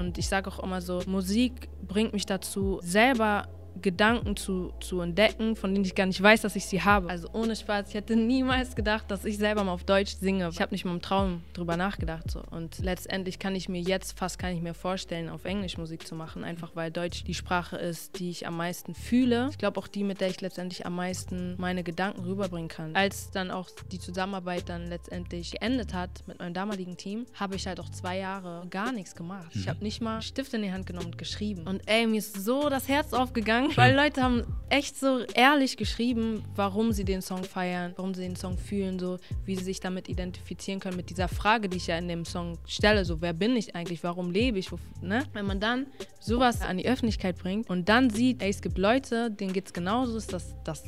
Und ich sage auch immer so, Musik bringt mich dazu, selber Gedanken zu, zu entdecken, von denen ich gar nicht weiß, dass ich sie habe. Also ohne Spaß, ich hätte niemals gedacht, dass ich selber mal auf Deutsch singe. Ich habe nicht mal im Traum drüber nachgedacht. So. Und letztendlich kann ich mir jetzt fast kann ich mir vorstellen, auf Englisch Musik zu machen, einfach weil Deutsch die Sprache ist, die ich am meisten fühle. Ich glaube auch die, mit der ich letztendlich am meisten meine Gedanken rüberbringen kann. Als dann auch die Zusammenarbeit dann letztendlich geendet hat mit meinem damaligen Team, habe ich halt auch zwei Jahre gar nichts gemacht. Ich habe nicht mal Stift in die Hand genommen und geschrieben. Und ey, mir ist so das Herz aufgegangen, weil Leute haben echt so ehrlich geschrieben, warum sie den Song feiern, warum sie den Song fühlen, so wie sie sich damit identifizieren können, mit dieser Frage, die ich ja in dem Song stelle, so wer bin ich eigentlich, warum lebe ich, ne? Wenn man dann sowas an die Öffentlichkeit bringt und dann sieht, ey, es gibt Leute, denen geht es genauso, ist das das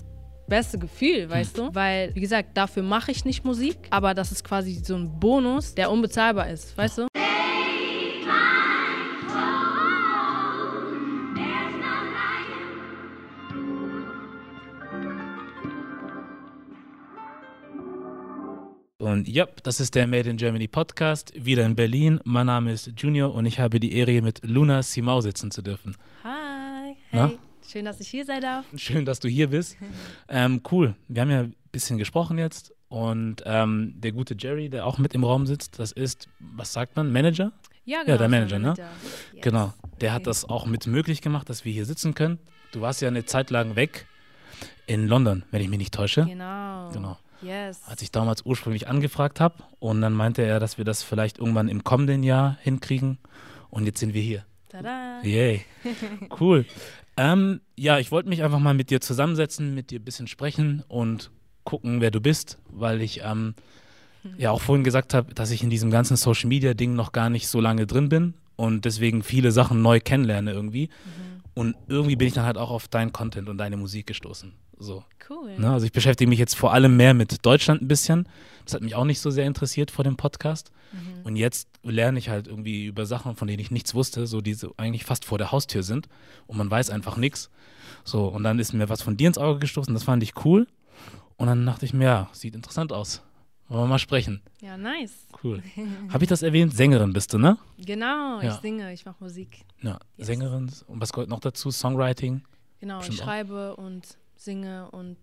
beste Gefühl, weißt du? Weil, wie gesagt, dafür mache ich nicht Musik, aber das ist quasi so ein Bonus, der unbezahlbar ist, weißt du? Und ja, das ist der Made in Germany Podcast, wieder in Berlin. Mein Name ist Junior und ich habe die Ehre, mit Luna Simau sitzen zu dürfen. Hi, Na? hey, schön, dass ich hier sein darf. Schön, dass du hier bist. ähm, cool. Wir haben ja ein bisschen gesprochen jetzt und ähm, der gute Jerry, der auch mit im Raum sitzt, das ist, was sagt man, Manager? Ja, der genau, Manager, ne? Yes. Genau. Der hat Okay. das auch mit möglich gemacht, dass wir hier sitzen können. Du warst ja eine Zeit lang weg in London, wenn ich mich nicht täusche. Genau. Genau. Yes. als ich damals ursprünglich angefragt habe. Und dann meinte er, dass wir das vielleicht irgendwann im kommenden Jahr hinkriegen. Und jetzt sind wir hier. Tada. Yay. Cool. ähm, ja, ich wollte mich einfach mal mit dir zusammensetzen, mit dir ein bisschen sprechen und gucken, wer du bist, weil ich ähm, ja auch vorhin gesagt habe, dass ich in diesem ganzen Social Media Ding noch gar nicht so lange drin bin und deswegen viele Sachen neu kennenlerne irgendwie. Und irgendwie bin ich dann halt auch auf deinen Content und deine Musik gestoßen. So. Cool. Ne? Also ich beschäftige mich jetzt vor allem mehr mit Deutschland ein bisschen. Das hat mich auch nicht so sehr interessiert vor dem Podcast. Mhm. Und jetzt lerne ich halt irgendwie über Sachen, von denen ich nichts wusste, so die so eigentlich fast vor der Haustür sind. Und man weiß einfach nichts. So, und dann ist mir was von dir ins Auge gestoßen, das fand ich cool. Und dann dachte ich mir, ja, sieht interessant aus. Wollen wir mal sprechen. Ja, nice. Cool. Habe ich das erwähnt? Sängerin bist du, ne? Genau, Ja. ich singe, ich mache Musik. Ja, Yes. Sängerin. Und was gehört noch dazu? Songwriting. Genau, Bestimmt ich auch. schreibe und singe und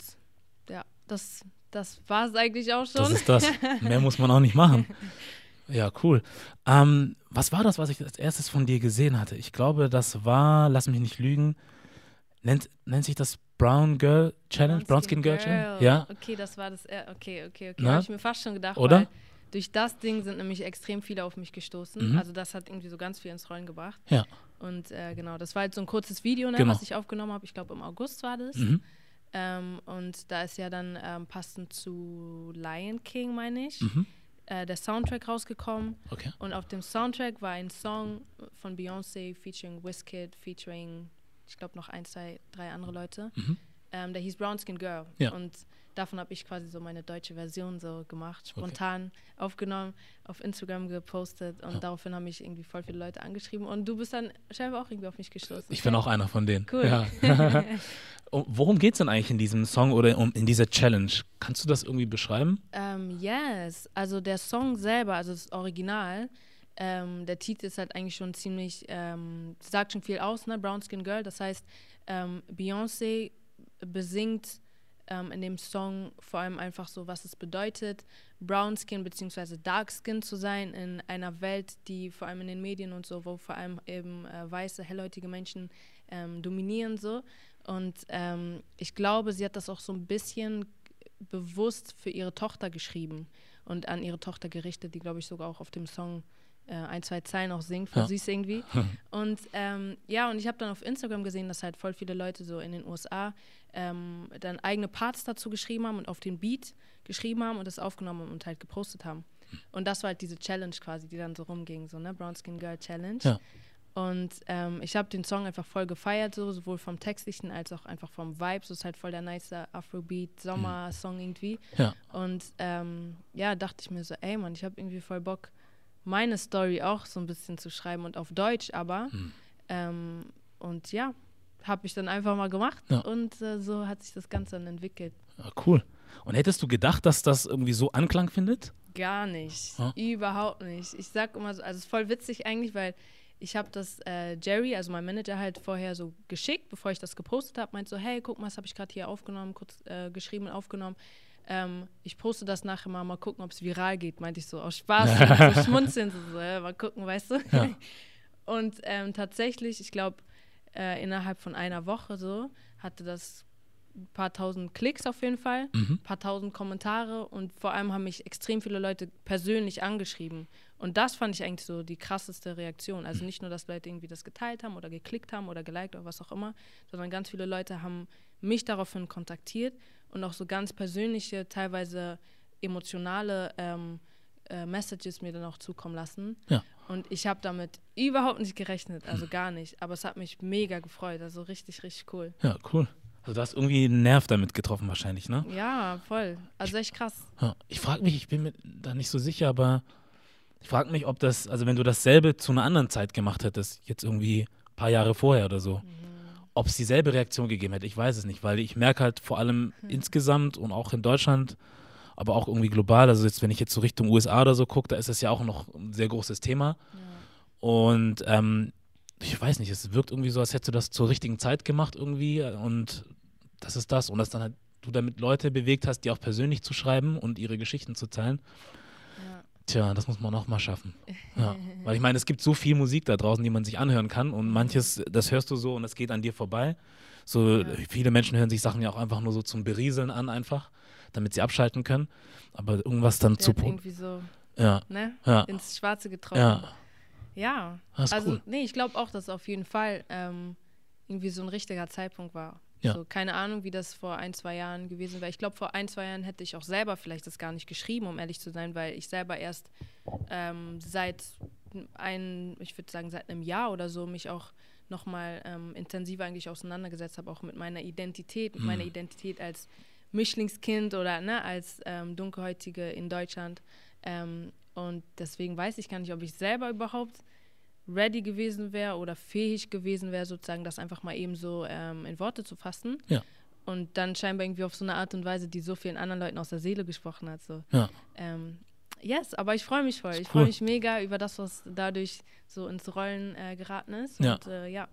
ja, das, das war es eigentlich auch schon. Das ist das. Mehr muss man auch nicht machen. Ja, cool. Ähm, was war das, was ich als erstes von dir gesehen hatte? Ich glaube, das war, lass mich nicht lügen, nennt, nennt sich das Brown Girl Challenge? Brown Skin Girl Challenge? Ja. Okay, das war das. Okay, okay, okay. Habe ich mir fast schon gedacht. Oder? Weil durch das Ding sind nämlich extrem viele auf mich gestoßen. Mhm. Also das hat irgendwie so ganz viel ins Rollen gebracht. Ja. Und äh, genau, das war halt so ein kurzes Video, ne, Genau. was ich aufgenommen habe. Ich glaube im August war das. Mhm. Ähm, und da ist ja dann ähm, passend zu Lion King, meine ich, Mhm. äh, der Soundtrack rausgekommen. Okay. Und auf dem Soundtrack war ein Song von Beyoncé featuring Wizkid, featuring, ich glaube, noch ein, zwei, drei andere Leute. Mhm. Ähm, der hieß Brown Skin Girl. Ja. Und davon habe ich quasi so meine deutsche Version so gemacht, spontan aufgenommen, auf Instagram gepostet und daraufhin haben mich irgendwie voll viele Leute angeschrieben und du bist dann scheinbar auch irgendwie auf mich gestoßen. Ich bin auch einer von denen. Cool. Ja. Um- Worum geht es denn eigentlich in diesem Song oder um, in dieser Challenge? Kannst du das irgendwie beschreiben? Ähm, yes, also der Song selber, also das Original, ähm, der Titel ist halt eigentlich schon ziemlich, ähm, sagt schon viel aus, ne? Brown Skin Girl. Das heißt, ähm, Beyoncé besingt ähm, in dem Song vor allem einfach so, was es bedeutet, Brown Skin bzw. Dark Skin zu sein in einer Welt, die vor allem in den Medien und so, wo vor allem eben äh, weiße, hellhäutige Menschen ähm, dominieren so. Und ähm, ich glaube, sie hat das auch so ein bisschen bewusst für ihre Tochter geschrieben und an ihre Tochter gerichtet, die, glaube ich, sogar auch auf dem Song äh, ein, zwei Zeilen auch singt, voll Ja. süß irgendwie. Und ähm, ja, und ich habe dann auf Instagram gesehen, dass halt voll viele Leute so in den USA ähm, dann eigene Parts dazu geschrieben haben und auf den Beat geschrieben haben und das aufgenommen und halt gepostet haben. Und das war halt diese Challenge quasi, die dann so rumging, so, ne? Brown Skin Girl Challenge. Ja. Und ähm, ich habe den Song einfach voll gefeiert, so, sowohl vom Textlichen als auch einfach vom Vibe. So ist halt voll der nice Afrobeat, Sommer-Song irgendwie. Ja. Und ähm, ja, dachte ich mir so, ey Mann, ich habe irgendwie voll Bock, meine Story auch so ein bisschen zu schreiben und auf Deutsch aber. Hm. Ähm, und ja, habe ich dann einfach mal gemacht Ja. und äh, so hat sich das Ganze dann entwickelt. Ja, cool. Und hättest du gedacht, dass das irgendwie so Anklang findet? Gar nicht. Ja. Überhaupt nicht. Ich sag immer so, also es ist voll witzig eigentlich, weil ich habe das äh, Jerry, also mein Manager, halt vorher so geschickt, bevor ich das gepostet habe. Meint so, hey, guck mal, das habe ich gerade hier aufgenommen, kurz äh, geschrieben und aufgenommen. Ähm, ich poste das nachher mal, mal gucken, ob es viral geht. Meinte ich so, aus Spaß, so schmunzeln, so, so äh, mal gucken, weißt du. Ja. Und ähm, tatsächlich, ich glaube, äh, innerhalb von einer Woche so, hatte das ein paar tausend Klicks auf jeden Fall, ein mhm. paar tausend Kommentare und vor allem haben mich extrem viele Leute persönlich angeschrieben. Und das fand ich eigentlich so die krasseste Reaktion. Also nicht nur, dass Leute irgendwie das geteilt haben oder geklickt haben oder geliked oder was auch immer, sondern ganz viele Leute haben mich daraufhin kontaktiert und auch so ganz persönliche, teilweise emotionale ähm, äh, Messages mir dann auch zukommen lassen. Ja. Und ich habe damit überhaupt nicht gerechnet, also gar nicht. Aber es hat mich mega gefreut, also richtig, richtig cool. Ja, cool. Also du hast irgendwie einen Nerv damit getroffen wahrscheinlich, ne? Ja, voll. Also echt krass. Ja, ich frage mich, ich bin mir da nicht so sicher, aber ich frage mich, ob das, also wenn du dasselbe zu einer anderen Zeit gemacht hättest, jetzt irgendwie ein paar Jahre vorher oder so, mhm. Ob es dieselbe Reaktion gegeben hätte, ich weiß es nicht, weil ich merke halt vor allem mhm. insgesamt und auch in Deutschland, aber auch irgendwie global, also jetzt, wenn ich jetzt so Richtung USA oder so gucke, da ist das ja auch noch ein sehr großes Thema. Ja. Und ähm, ich weiß nicht, es wirkt irgendwie so, als hättest du das zur richtigen Zeit gemacht irgendwie und das ist das. Und dass dann halt du damit Leute bewegt hast, die auch persönlich zu schreiben und ihre Geschichten zu teilen. Ja. Tja, das muss man auch mal schaffen. Ja. Weil ich meine, es gibt so viel Musik da draußen, die man sich anhören kann und manches, das hörst du so und es geht an dir vorbei. So ja. viele Menschen hören sich Sachen ja auch einfach nur so zum Berieseln an, einfach, damit sie abschalten können. Aber irgendwas dann Der zu. Irgendwie so ja. Ne? ja. ins Schwarze getroffen. Ja. Ja. also, cool. nee, ich glaube auch, dass auf jeden Fall ähm, irgendwie so ein richtiger Zeitpunkt war. Ja. So, keine Ahnung, wie das vor ein, zwei Jahren gewesen wäre. Ich glaube, vor ein, zwei Jahren hätte ich auch selber vielleicht das gar nicht geschrieben, um ehrlich zu sein, weil ich selber erst ähm, seit ein, ich würde sagen, seit einem Jahr oder so mich auch nochmal ähm, intensiver eigentlich auseinandergesetzt habe, auch mit meiner Identität, mit mhm. meiner Identität als Mischlingskind oder ne, als ähm, Dunkelhäutige in Deutschland. Ähm, und deswegen weiß ich gar nicht, ob ich selber überhaupt ready gewesen wäre oder fähig gewesen wäre, sozusagen das einfach mal eben so ähm, in Worte zu fassen. Ja. Und dann scheinbar irgendwie auf so eine Art und Weise, die so vielen anderen Leuten aus der Seele gesprochen hat. So. Ja. Ähm, yes, aber ich freue mich voll. Ich cool. freue mich mega über das, was dadurch so ins Rollen äh, geraten ist. Ja. Und äh, ja.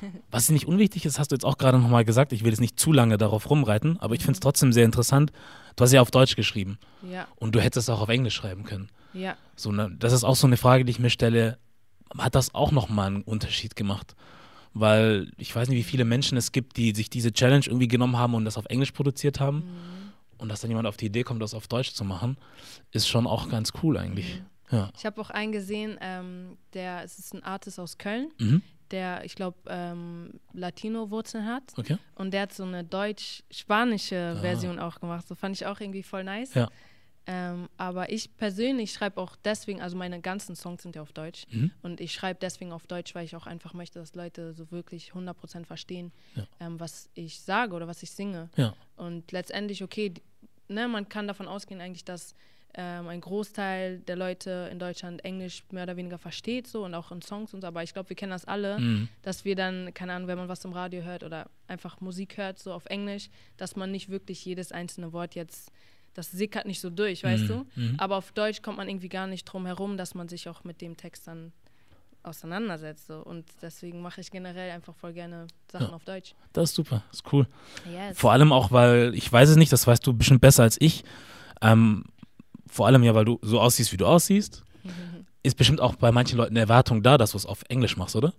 Was nicht unwichtig ist, hast du jetzt auch gerade nochmal gesagt. Ich will jetzt nicht zu lange darauf rumreiten, aber ich finde es mhm. trotzdem sehr interessant. Du hast ja auf Deutsch geschrieben. Ja. Und du hättest auch auf Englisch schreiben können. Ja. So, ne, das ist auch so eine Frage, die ich mir stelle hat das auch nochmal einen Unterschied gemacht. Weil ich weiß nicht, wie viele Menschen es gibt, die sich diese Challenge irgendwie genommen haben und das auf Englisch produziert haben. Mhm. Und dass dann jemand auf die Idee kommt, das auf Deutsch zu machen, ist schon auch ganz cool eigentlich. Mhm. Ja. Ich habe auch einen gesehen, ähm, der, es ist ein Artist aus Köln, mhm. der, ich glaube, ähm, Latino-Wurzeln hat. Okay. Und der hat so eine deutsch-spanische ah. Version auch gemacht. So fand ich auch irgendwie voll nice. Ja. Ähm, aber ich persönlich schreibe auch deswegen, also meine ganzen Songs sind ja auf Deutsch. Mhm. Und ich schreibe deswegen auf Deutsch, weil ich auch einfach möchte, dass Leute so wirklich 100% verstehen, ja. ähm, was ich sage oder was ich singe. Ja. Und letztendlich, okay, ne, man kann davon ausgehen eigentlich, dass ähm, ein Großteil der Leute in Deutschland Englisch mehr oder weniger versteht so und auch in Songs und so. Aber ich glaube, wir kennen das alle, mhm. dass wir dann, keine Ahnung, wenn man was im Radio hört oder einfach Musik hört, so auf Englisch, dass man nicht wirklich jedes einzelne Wort jetzt das sickert nicht so durch, weißt mhm. du? Mhm. Aber auf Deutsch kommt man irgendwie gar nicht drum herum, dass man sich auch mit dem Text dann auseinandersetzt. So. Und deswegen mache ich generell einfach voll gerne Sachen ja. auf Deutsch. Das ist super, das ist cool. Yes. Vor allem auch, weil, ich weiß es nicht, das weißt du bisschen besser als ich. Ähm, vor allem ja, weil du so aussiehst, wie du aussiehst. Ist bestimmt auch bei manchen Leuten eine Erwartung da, dass du es auf Englisch machst, oder?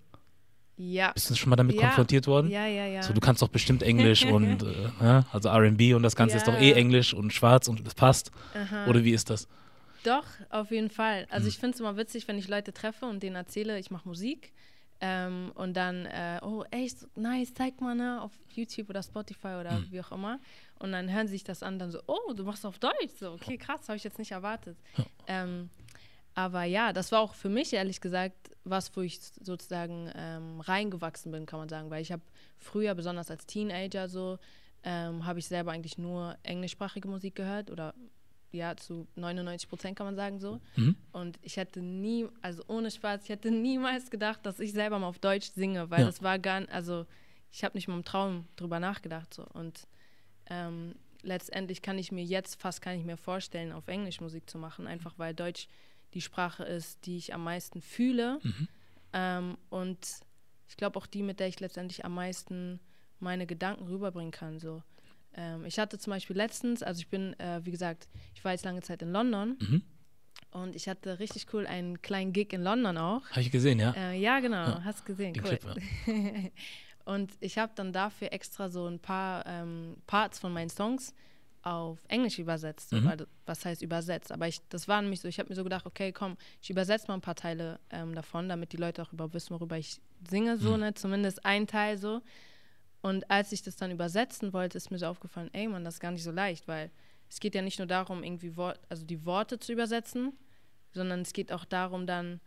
Ja. Bist du schon mal damit ja. konfrontiert worden? Ja, ja, ja. So, du kannst doch bestimmt Englisch und äh, ja, also RB und das Ganze ja. ist doch eh Englisch und schwarz und das passt. Aha. Oder wie ist das? Doch, auf jeden Fall. Also hm. ich finde es immer witzig, wenn ich Leute treffe und denen erzähle, ich mache Musik. Ähm, und dann, äh, oh, echt, nice, zeig mal ne, auf YouTube oder Spotify oder hm. wie auch immer. Und dann hören sie sich das an, dann so, oh, du machst auf Deutsch. So, okay, krass, habe ich jetzt nicht erwartet. Ja. Ähm, aber ja, das war auch für mich ehrlich gesagt was, wo ich sozusagen ähm, reingewachsen bin, kann man sagen. Weil ich habe früher, besonders als Teenager so, ähm, habe ich selber eigentlich nur englischsprachige Musik gehört oder ja, zu 99 Prozent kann man sagen so. Mhm. Und ich hätte nie, also ohne Spaß, ich hätte niemals gedacht, dass ich selber mal auf Deutsch singe, weil ja. das war gar, also ich habe nicht mal im Traum drüber nachgedacht so. Und ähm, letztendlich kann ich mir jetzt fast gar nicht mehr vorstellen, auf Englisch Musik zu machen, einfach weil Deutsch die Sprache ist, die ich am meisten fühle. Mhm. Ähm, und ich glaube auch die, mit der ich letztendlich am meisten meine Gedanken rüberbringen kann. So. Ähm, ich hatte zum Beispiel letztens, also ich bin, äh, wie gesagt, ich war jetzt lange Zeit in London. Mhm. Und ich hatte richtig cool einen kleinen Gig in London auch. Habe ich gesehen, ja. Äh, ja, genau, Ja. hast gesehen. Den cool. Clip, ja. und ich habe dann dafür extra so ein paar ähm, Parts von meinen Songs auf Englisch übersetzt. Mhm. weil, was heißt übersetzt? Aber ich, das war nämlich so, ich habe mir so gedacht, okay, komm, ich übersetze mal ein paar Teile ähm, davon, damit die Leute auch überhaupt wissen, worüber ich singe, so, Mhm. ne? Zumindest ein Teil so. Und als ich das dann übersetzen wollte, ist mir so aufgefallen, ey Mann, das ist gar nicht so leicht, weil es geht ja nicht nur darum, irgendwie Wort, also die Worte zu übersetzen, sondern es geht auch darum, dann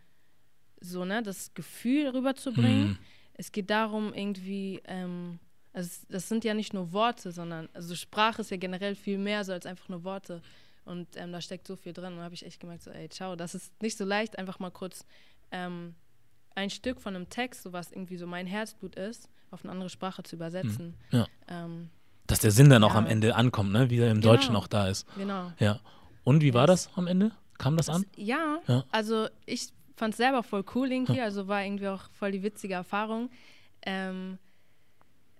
so, ne, das Gefühl rüberzubringen. Mhm. Es geht darum, irgendwie, ähm, also das sind ja nicht nur Worte, sondern, also Sprache ist ja generell viel mehr so als einfach nur Worte. Und ähm, da steckt so viel drin. Und da habe ich echt gemerkt, so, ey, ciao, das ist nicht so leicht, einfach mal kurz ähm, ein Stück von einem Text, so was irgendwie so mein Herzblut ist, auf eine andere Sprache zu übersetzen. Ja. Ähm, Dass der Sinn dann auch Ja. am Ende ankommt, ne? Wie er im Genau. Deutschen auch da ist. genau. Ja. Und wie war das am Ende? Kam das an? Ja, Ja. also ich fand es selber voll cool irgendwie, also war irgendwie auch voll die witzige Erfahrung. Ähm,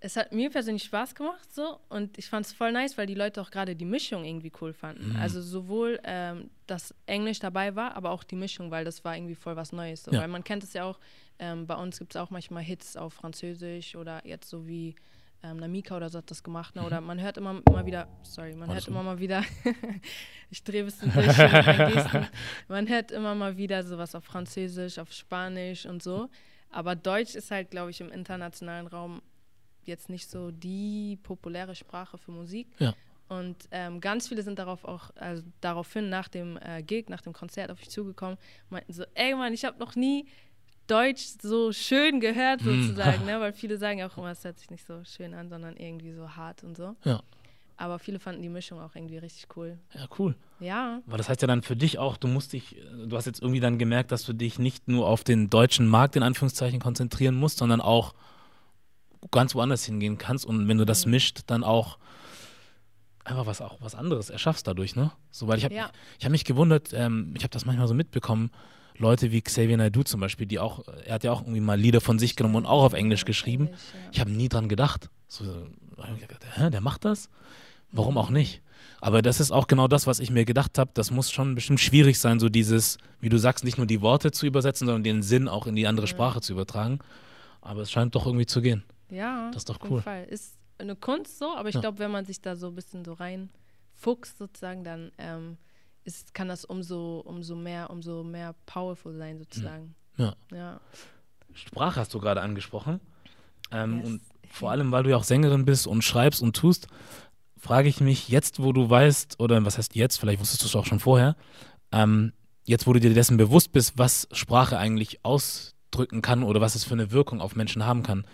es hat mir persönlich Spaß gemacht so und ich fand es voll nice, weil die Leute auch gerade die Mischung irgendwie cool fanden. Mhm. Also sowohl ähm, dass Englisch dabei war, aber auch die Mischung, weil das war irgendwie voll was Neues. So. Ja. Weil man kennt es ja auch, ähm, bei uns gibt es auch manchmal Hits auf Französisch oder jetzt so wie ähm, Namika oder so hat das gemacht. Ne? Oder man hört immer mal wieder, sorry, man Alles hört gut. immer mal wieder, ich drehe bisschen durch. Man hört immer mal wieder sowas auf Französisch, auf Spanisch und so. Aber Deutsch ist halt, glaube ich, im internationalen Raum jetzt nicht so die populäre Sprache für Musik. Ja. Und ähm, ganz viele sind darauf auch, also daraufhin nach dem äh, Gig, nach dem Konzert auf mich zugekommen, meinten so, ey Mann, ich habe noch nie Deutsch so schön gehört Hm. sozusagen, ne? weil viele sagen ja auch immer, es hört sich nicht so schön an, sondern irgendwie so hart und so. Ja. Aber viele fanden die Mischung auch irgendwie richtig cool. Ja, cool. Ja, Aber das heißt ja dann für dich auch, du musst dich, du hast jetzt irgendwie dann gemerkt, dass du dich nicht nur auf den deutschen Markt in Anführungszeichen konzentrieren musst, sondern auch ganz woanders hingehen kannst und wenn du das Mhm. mischt, dann auch einfach was auch was anderes erschaffst dadurch, ne? So, weil ich habe Ja. ich habe mich gewundert, ähm, ich habe das manchmal so mitbekommen, Leute wie Xavier Naidoo zum Beispiel, die auch, er hat ja auch irgendwie mal Lieder von sich genommen und auch auf Englisch geschrieben. Ich habe nie dran gedacht. So, hä, der macht das? Warum auch nicht? Aber das ist auch genau das, was ich mir gedacht habe. Das muss schon bestimmt schwierig sein, so dieses, wie du sagst, nicht nur die Worte zu übersetzen, sondern den Sinn auch in die andere Sprache zu übertragen. Aber es scheint doch irgendwie zu gehen. Ja, Das ist doch auf cool. jeden Fall. Ist eine Kunst so, aber ich Ja. glaube, wenn man sich da so ein bisschen so reinfuchst sozusagen, dann ähm, ist, kann das umso, umso mehr, umso mehr powerful sein sozusagen. Ja. Ja. Sprache hast du gerade angesprochen. Ähm, Yes. Und vor allem, weil du ja auch Sängerin bist und schreibst und tust, frage ich mich jetzt, wo du weißt, oder was heißt jetzt, vielleicht wusstest du es auch schon vorher, ähm, jetzt, wo du dir dessen bewusst bist, was Sprache eigentlich ausdrücken kann oder was es für eine Wirkung auf Menschen haben kann,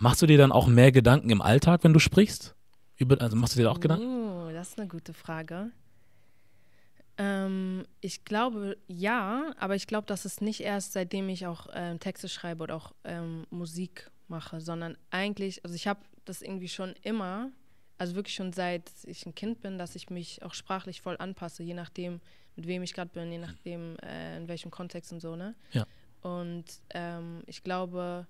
machst du dir dann auch mehr Gedanken im Alltag, wenn du sprichst? Über, also machst du dir da auch Gedanken? Oh, das ist eine gute Frage. Ähm, ich glaube ja, aber ich glaube, das ist nicht erst seitdem ich auch ähm, Texte schreibe oder auch ähm, Musik mache, sondern eigentlich, also ich habe das irgendwie schon immer, also wirklich schon seit ich ein Kind bin, dass ich mich auch sprachlich voll anpasse, je nachdem, mit wem ich gerade bin, je nachdem, äh, in welchem Kontext und so, ne? Ja. Und ähm, ich glaube,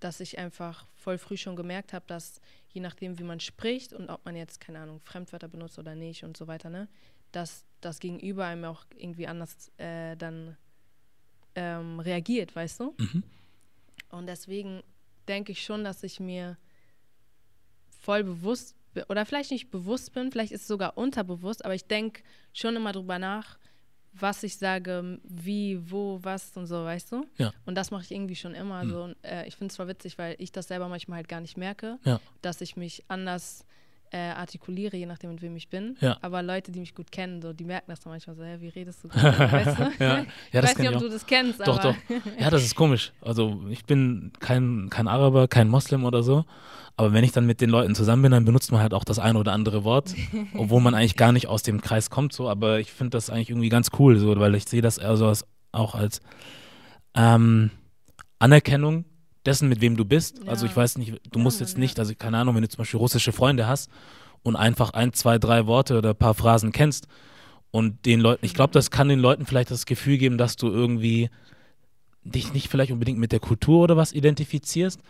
dass ich einfach voll früh schon gemerkt habe, dass je nachdem, wie man spricht und ob man jetzt, keine Ahnung, Fremdwörter benutzt oder nicht und so weiter, ne, dass das Gegenüber einem auch irgendwie anders äh, dann ähm, reagiert, weißt du? Mhm. Und deswegen denke ich schon, dass ich mir voll bewusst oder vielleicht nicht bewusst bin, vielleicht ist es sogar unterbewusst, aber ich denke schon immer drüber nach, was ich sage, wie, wo, was und so, weißt du? Ja. Und das mache ich irgendwie schon immer Hm. so. Und, äh, ich finde es zwar witzig, weil ich das selber manchmal halt gar nicht merke, Ja. dass ich mich anders äh, artikuliere, je nachdem, mit wem ich bin. Ja. Aber Leute, die mich gut kennen, so, die merken das dann manchmal so, hä, wie redest du gerade? weißt du? Ja. Ja, ich weiß nicht, ich ob auch. du das kennst, Doch, aber doch. Ja, das ist komisch. Also ich bin kein, kein Araber, kein Moslem oder so. Aber wenn ich dann mit den Leuten zusammen bin, dann benutzt man halt auch das eine oder andere Wort, obwohl man eigentlich gar nicht aus dem Kreis kommt. So, aber ich finde das eigentlich irgendwie ganz cool, so, weil ich sehe das eher so als, auch als ähm, Anerkennung dessen, mit wem du bist. Also Ja. ich weiß nicht, du musst jetzt nicht, also keine Ahnung, wenn du zum Beispiel russische Freunde hast und einfach ein, zwei, drei Worte oder ein paar Phrasen kennst und den Leuten, ich glaube, das kann den Leuten vielleicht das Gefühl geben, dass du irgendwie dich nicht vielleicht unbedingt mit der Kultur oder was identifizierst,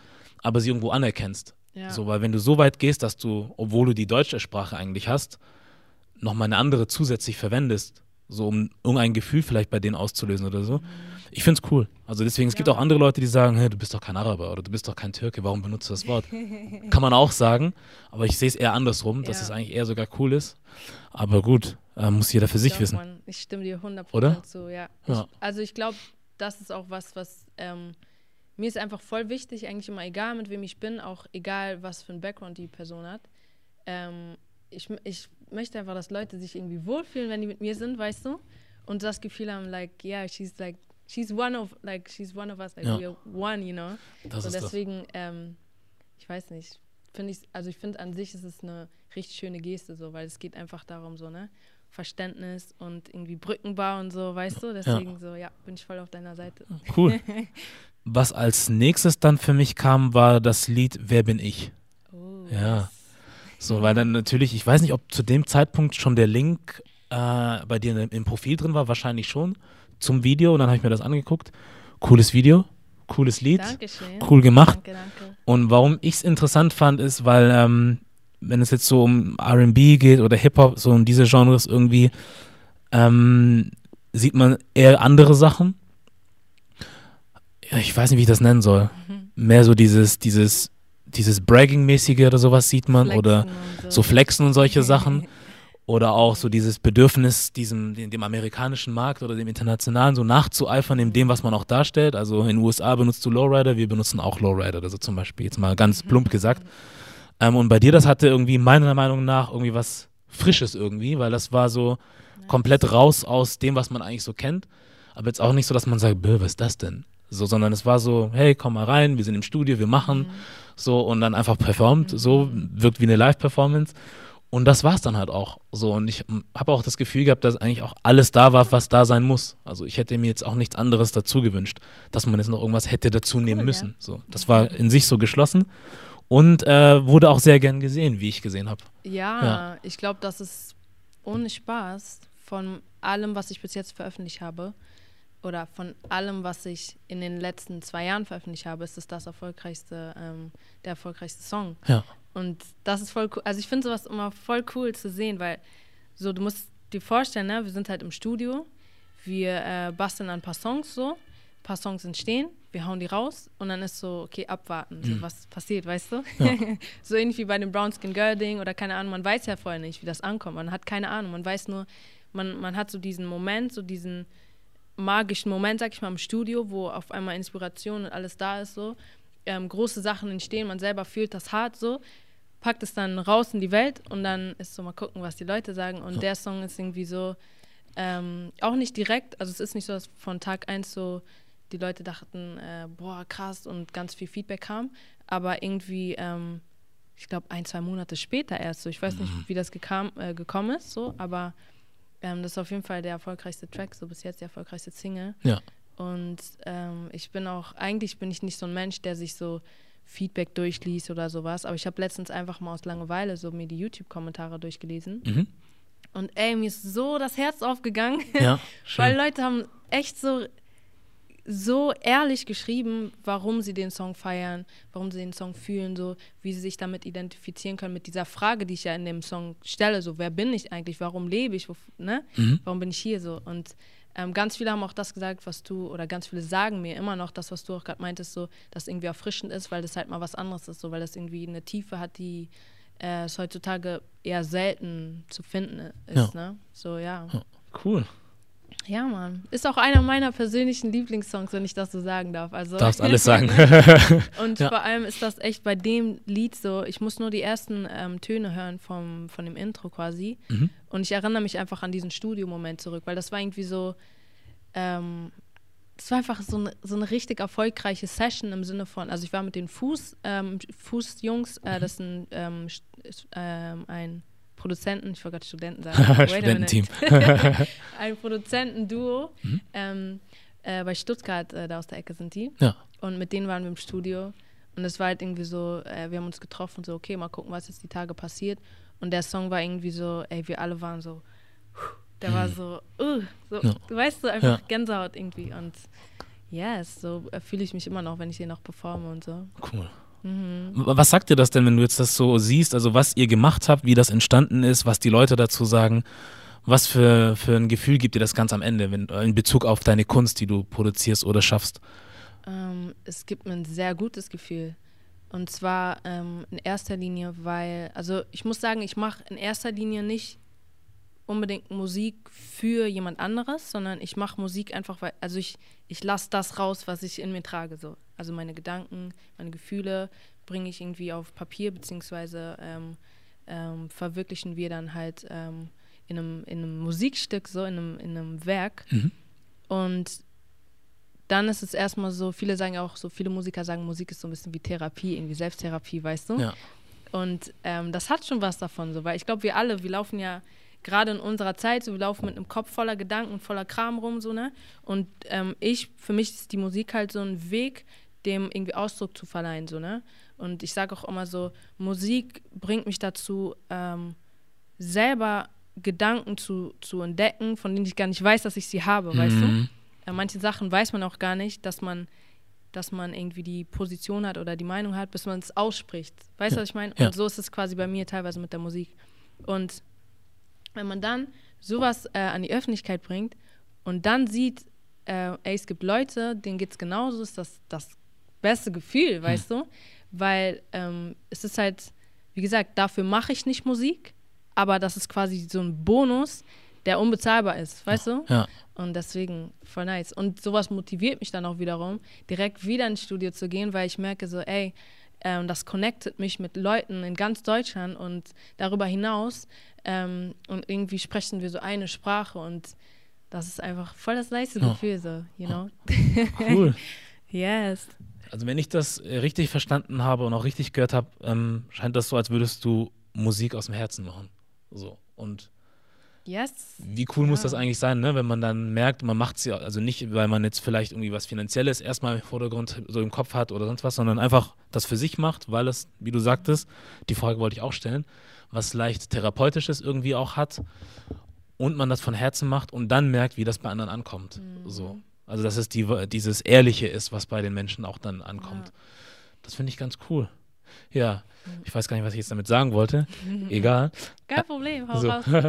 aber sie irgendwo anerkennst. Ja. So, weil wenn du so weit gehst, dass du, obwohl du die deutsche Sprache eigentlich hast, nochmal eine andere zusätzlich verwendest, so um irgendein Gefühl vielleicht bei denen auszulösen oder so. Ich finde es cool. Also deswegen, es gibt Ja. auch andere Leute, die sagen, hey, du bist doch kein Araber oder du bist doch kein Türke, warum benutzt du das Wort? Kann man auch sagen, aber ich sehe es eher andersrum, dass Ja. es eigentlich eher sogar cool ist. Aber gut, äh, muss jeder für sich Doch, wissen. Mann, ich stimme dir 100% Oder? zu, ja. Ja. Ich, also ich glaube, das ist auch was, was ähm, mir ist einfach voll wichtig, eigentlich immer egal, mit wem ich bin, auch egal, was für ein Background die Person hat. Ähm, ich, ich möchte einfach, dass Leute sich irgendwie wohlfühlen, wenn die mit mir sind, weißt du? Und das Gefühl haben, like, yeah, she's like, she's one of, like, she's one of us, like, Ja. we're one, you know? Das so ist das. deswegen, ähm, ich weiß nicht, finde ich, also ich finde an sich ist es eine richtig schöne Geste so, weil es geht einfach darum so, ne? Verständnis und irgendwie Brückenbau und so, weißt du? Deswegen so, ja, bin ich voll auf deiner Seite. Cool. Was als nächstes dann für mich kam, war das Lied Wer bin ich? Oh, Ja. So, weil dann natürlich, ich weiß nicht, ob zu dem Zeitpunkt schon der Link äh, bei dir im, im Profil drin war, wahrscheinlich schon, zum Video. Und dann habe ich mir das angeguckt. Cooles Video, cooles Lied, Dankeschön. cool gemacht. Danke, danke. Und warum ich es interessant fand, ist, weil ähm, wenn es jetzt so um RB geht oder Hip-Hop, so um diese Genres irgendwie, ähm, sieht man eher andere Sachen. Ich weiß nicht, wie ich das nennen soll. Mehr so dieses, dieses, dieses Bragging-mäßige oder sowas sieht man oder Flexen und so Flexen und solche Sachen. Oder auch so dieses Bedürfnis, diesem, dem, amerikanischen Markt oder dem internationalen so nachzueifern, in dem, was man auch darstellt. Also in den USA benutzt du Lowrider, wir benutzen auch Lowrider, also zum Beispiel, jetzt mal ganz plump gesagt. Ähm, und bei dir, das hatte irgendwie meiner Meinung nach irgendwie was Frisches irgendwie, weil das war so komplett raus aus dem, was man eigentlich so kennt. Aber jetzt auch nicht so, dass man sagt, "Bäh, was ist das denn? So, sondern es war so, hey, komm mal rein, wir sind im Studio, wir machen so und dann einfach performt, so wirkt wie eine Live-Performance. Und das war es dann halt auch so. Und ich habe auch das Gefühl gehabt, dass eigentlich auch alles da war, was da sein muss. Also ich hätte mir jetzt auch nichts anderes dazu gewünscht, dass man jetzt noch irgendwas hätte dazu nehmen Cool, ja. müssen. So, das war in sich so geschlossen und äh, wurde auch sehr gern gesehen, wie ich gesehen habe. Ja, Ja. ich glaube, das ist ohne Spaß von allem, was ich bis jetzt veröffentlicht habe oder von allem, was ich in den letzten zwei Jahren veröffentlicht habe, ist es das erfolgreichste, ähm, der erfolgreichste Song. Ja. Und das ist voll cool. Also ich finde sowas immer voll cool zu sehen, weil so, du musst dir vorstellen, ne, wir sind halt im Studio, wir äh, basteln an ein paar Songs so, ein paar Songs entstehen, wir hauen die raus. Und dann ist so, okay, abwarten, so, was passiert, weißt du? so ähnlich wie bei dem Brown Skin Girl Ding oder keine Ahnung, man weiß ja vorher nicht, wie das ankommt, man hat keine Ahnung, man weiß nur, man, man hat so diesen Moment, so diesen magischen Moment, sag ich mal, im Studio, wo auf einmal Inspiration und alles da ist, so. Ähm, große Sachen entstehen, man selber fühlt das hart so, packt es dann raus in die Welt und dann ist so mal gucken, was die Leute sagen. Und der Song ist irgendwie so, ähm, auch nicht direkt, also es ist nicht so, dass von Tag eins so die Leute dachten, äh, boah, krass und ganz viel Feedback kam, aber irgendwie, ähm, ich glaube, ein, zwei Monate später erst so, ich weiß nicht, wie das gekam, äh, gekommen ist, so, aber ähm, das ist auf jeden Fall der erfolgreichste Track, so bis jetzt der erfolgreichste Single. Ja. Und ähm, ich bin auch, eigentlich bin ich nicht so ein Mensch, der sich so Feedback durchliest oder sowas, aber ich habe letztens einfach mal aus Langeweile so mir die YouTube-Kommentare durchgelesen. Mhm. Und ey, mir ist so das Herz aufgegangen, Ja, weil. Leute haben echt so, so ehrlich geschrieben, warum sie den Song feiern, warum sie den Song fühlen, so wie sie sich damit identifizieren können, mit dieser Frage, die ich ja in dem Song stelle, so wer bin ich eigentlich, warum lebe ich, wo, ne? Mhm. warum bin ich hier so und ähm, ganz viele haben auch das gesagt, was du, oder ganz viele sagen mir immer noch das, was du auch gerade meintest, so, dass irgendwie erfrischend ist, weil das halt mal was anderes ist, so, weil das irgendwie eine Tiefe hat, die äh, es heutzutage eher selten zu finden ist, ne? So, ja. Cool. Ja, Mann. Ist auch einer meiner persönlichen Lieblingssongs, wenn ich das so sagen darf. Also, Darfst alles sagen. und Ja. vor allem ist das echt bei dem Lied so, ich muss nur die ersten ähm, Töne hören vom, von dem Intro quasi. Mhm. Und ich erinnere mich einfach an diesen Studiomoment zurück, weil das war irgendwie so, ähm, das war einfach so eine, so eine richtig erfolgreiche Session im Sinne von, also ich war mit den Fuß, ähm, Fußjungs, äh, das sind ähm, st- ist, ähm, ein Produzenten, ich wollte gerade Studenten sagen. Studententeam. ein Produzentenduo ähm, äh, bei Stuttgart, äh, da aus der Ecke sind die. Ja. Und mit denen waren wir im Studio. Und es war halt irgendwie so, äh, wir haben uns getroffen, so, okay, mal gucken, was jetzt die Tage passiert. Und der Song war irgendwie so, ey, wir alle waren so, der war so, uh, so Ja. du weißt so, einfach Ja. Gänsehaut irgendwie. Und yes, so äh, fühle ich mich immer noch, wenn ich hier noch performe und so. Cool. Mhm. Was sagt dir das denn, wenn du jetzt das so siehst, also was ihr gemacht habt, wie das entstanden ist, was die Leute dazu sagen? Was für, für ein Gefühl gibt dir das ganz am Ende, wenn, in Bezug auf deine Kunst, die du produzierst oder schaffst? Ähm, es gibt mir ein sehr gutes Gefühl. Und zwar ähm, in erster Linie, weil, also ich muss sagen, ich mache in erster Linie nicht unbedingt Musik für jemand anderes, sondern ich mache Musik einfach, weil, also ich, ich lasse das raus, was ich in mir trage. So. Also meine Gedanken, meine Gefühle bringe ich irgendwie auf Papier, beziehungsweise ähm, ähm, verwirklichen wir dann halt ähm, in, einem, in einem Musikstück, so in einem, in einem Werk. Mhm. Und dann ist es erstmal so, viele sagen auch so, viele Musiker sagen, Musik ist so ein bisschen wie Therapie, irgendwie Selbsttherapie, weißt du? Ja. Und ähm, das hat schon was davon, so, weil ich glaube, wir alle, wir laufen ja gerade in unserer Zeit, so wir laufen mit einem Kopf voller Gedanken, voller Kram rum, so, ne? Und ähm, ich, für mich ist die Musik halt so ein Weg, dem irgendwie Ausdruck zu verleihen, so, ne? Und ich sage auch immer so, Musik bringt mich dazu, ähm, selber Gedanken zu, zu entdecken, von denen ich gar nicht weiß, dass ich sie habe, mhm. weißt du? Mhm. Äh, manche Sachen weiß man auch gar nicht, dass man, dass man irgendwie die Position hat oder die Meinung hat, bis man es ausspricht. Weißt du, ja. was ich meine? Ja. Und so ist es quasi bei mir teilweise mit der Musik. Und wenn man dann sowas äh, an die Öffentlichkeit bringt und dann sieht, äh, ey, es gibt Leute, denen geht es genauso, ist das das beste Gefühl, hm. weißt du? Weil ähm, es ist halt, wie gesagt, dafür mache ich nicht Musik, aber das ist quasi so ein Bonus, der unbezahlbar ist, weißt du? Ja. Und deswegen voll nice. Und sowas motiviert mich dann auch wiederum, direkt wieder ins Studio zu gehen, weil ich merke so, ey, ähm, das connectet mich mit Leuten in ganz Deutschland und darüber hinaus. Ähm, und irgendwie sprechen wir so eine Sprache und das ist einfach voll das nice oh. Gefühl, so, you know? Cool. yes. Also wenn ich das äh, richtig verstanden habe und auch richtig gehört habe, ähm, scheint das so, als würdest du Musik aus dem Herzen machen. So. Und Yes. Wie cool ja. muss das eigentlich sein, ne? wenn man dann merkt, man macht es ja, also nicht, weil man jetzt vielleicht irgendwie was Finanzielles erstmal im Vordergrund so im Kopf hat oder sonst was, sondern einfach das für sich macht, weil es, wie du sagtest, die Frage wollte ich auch stellen, was leicht Therapeutisches irgendwie auch hat und man das von Herzen macht und dann merkt, wie das bei anderen ankommt. Mhm. So. Also dass es die, dieses Ehrliche ist, was bei den Menschen auch dann ankommt. Ja. Das finde ich ganz cool. Ja, ich weiß gar nicht, was ich jetzt damit sagen wollte. Egal. Kein Problem, hau so. raus.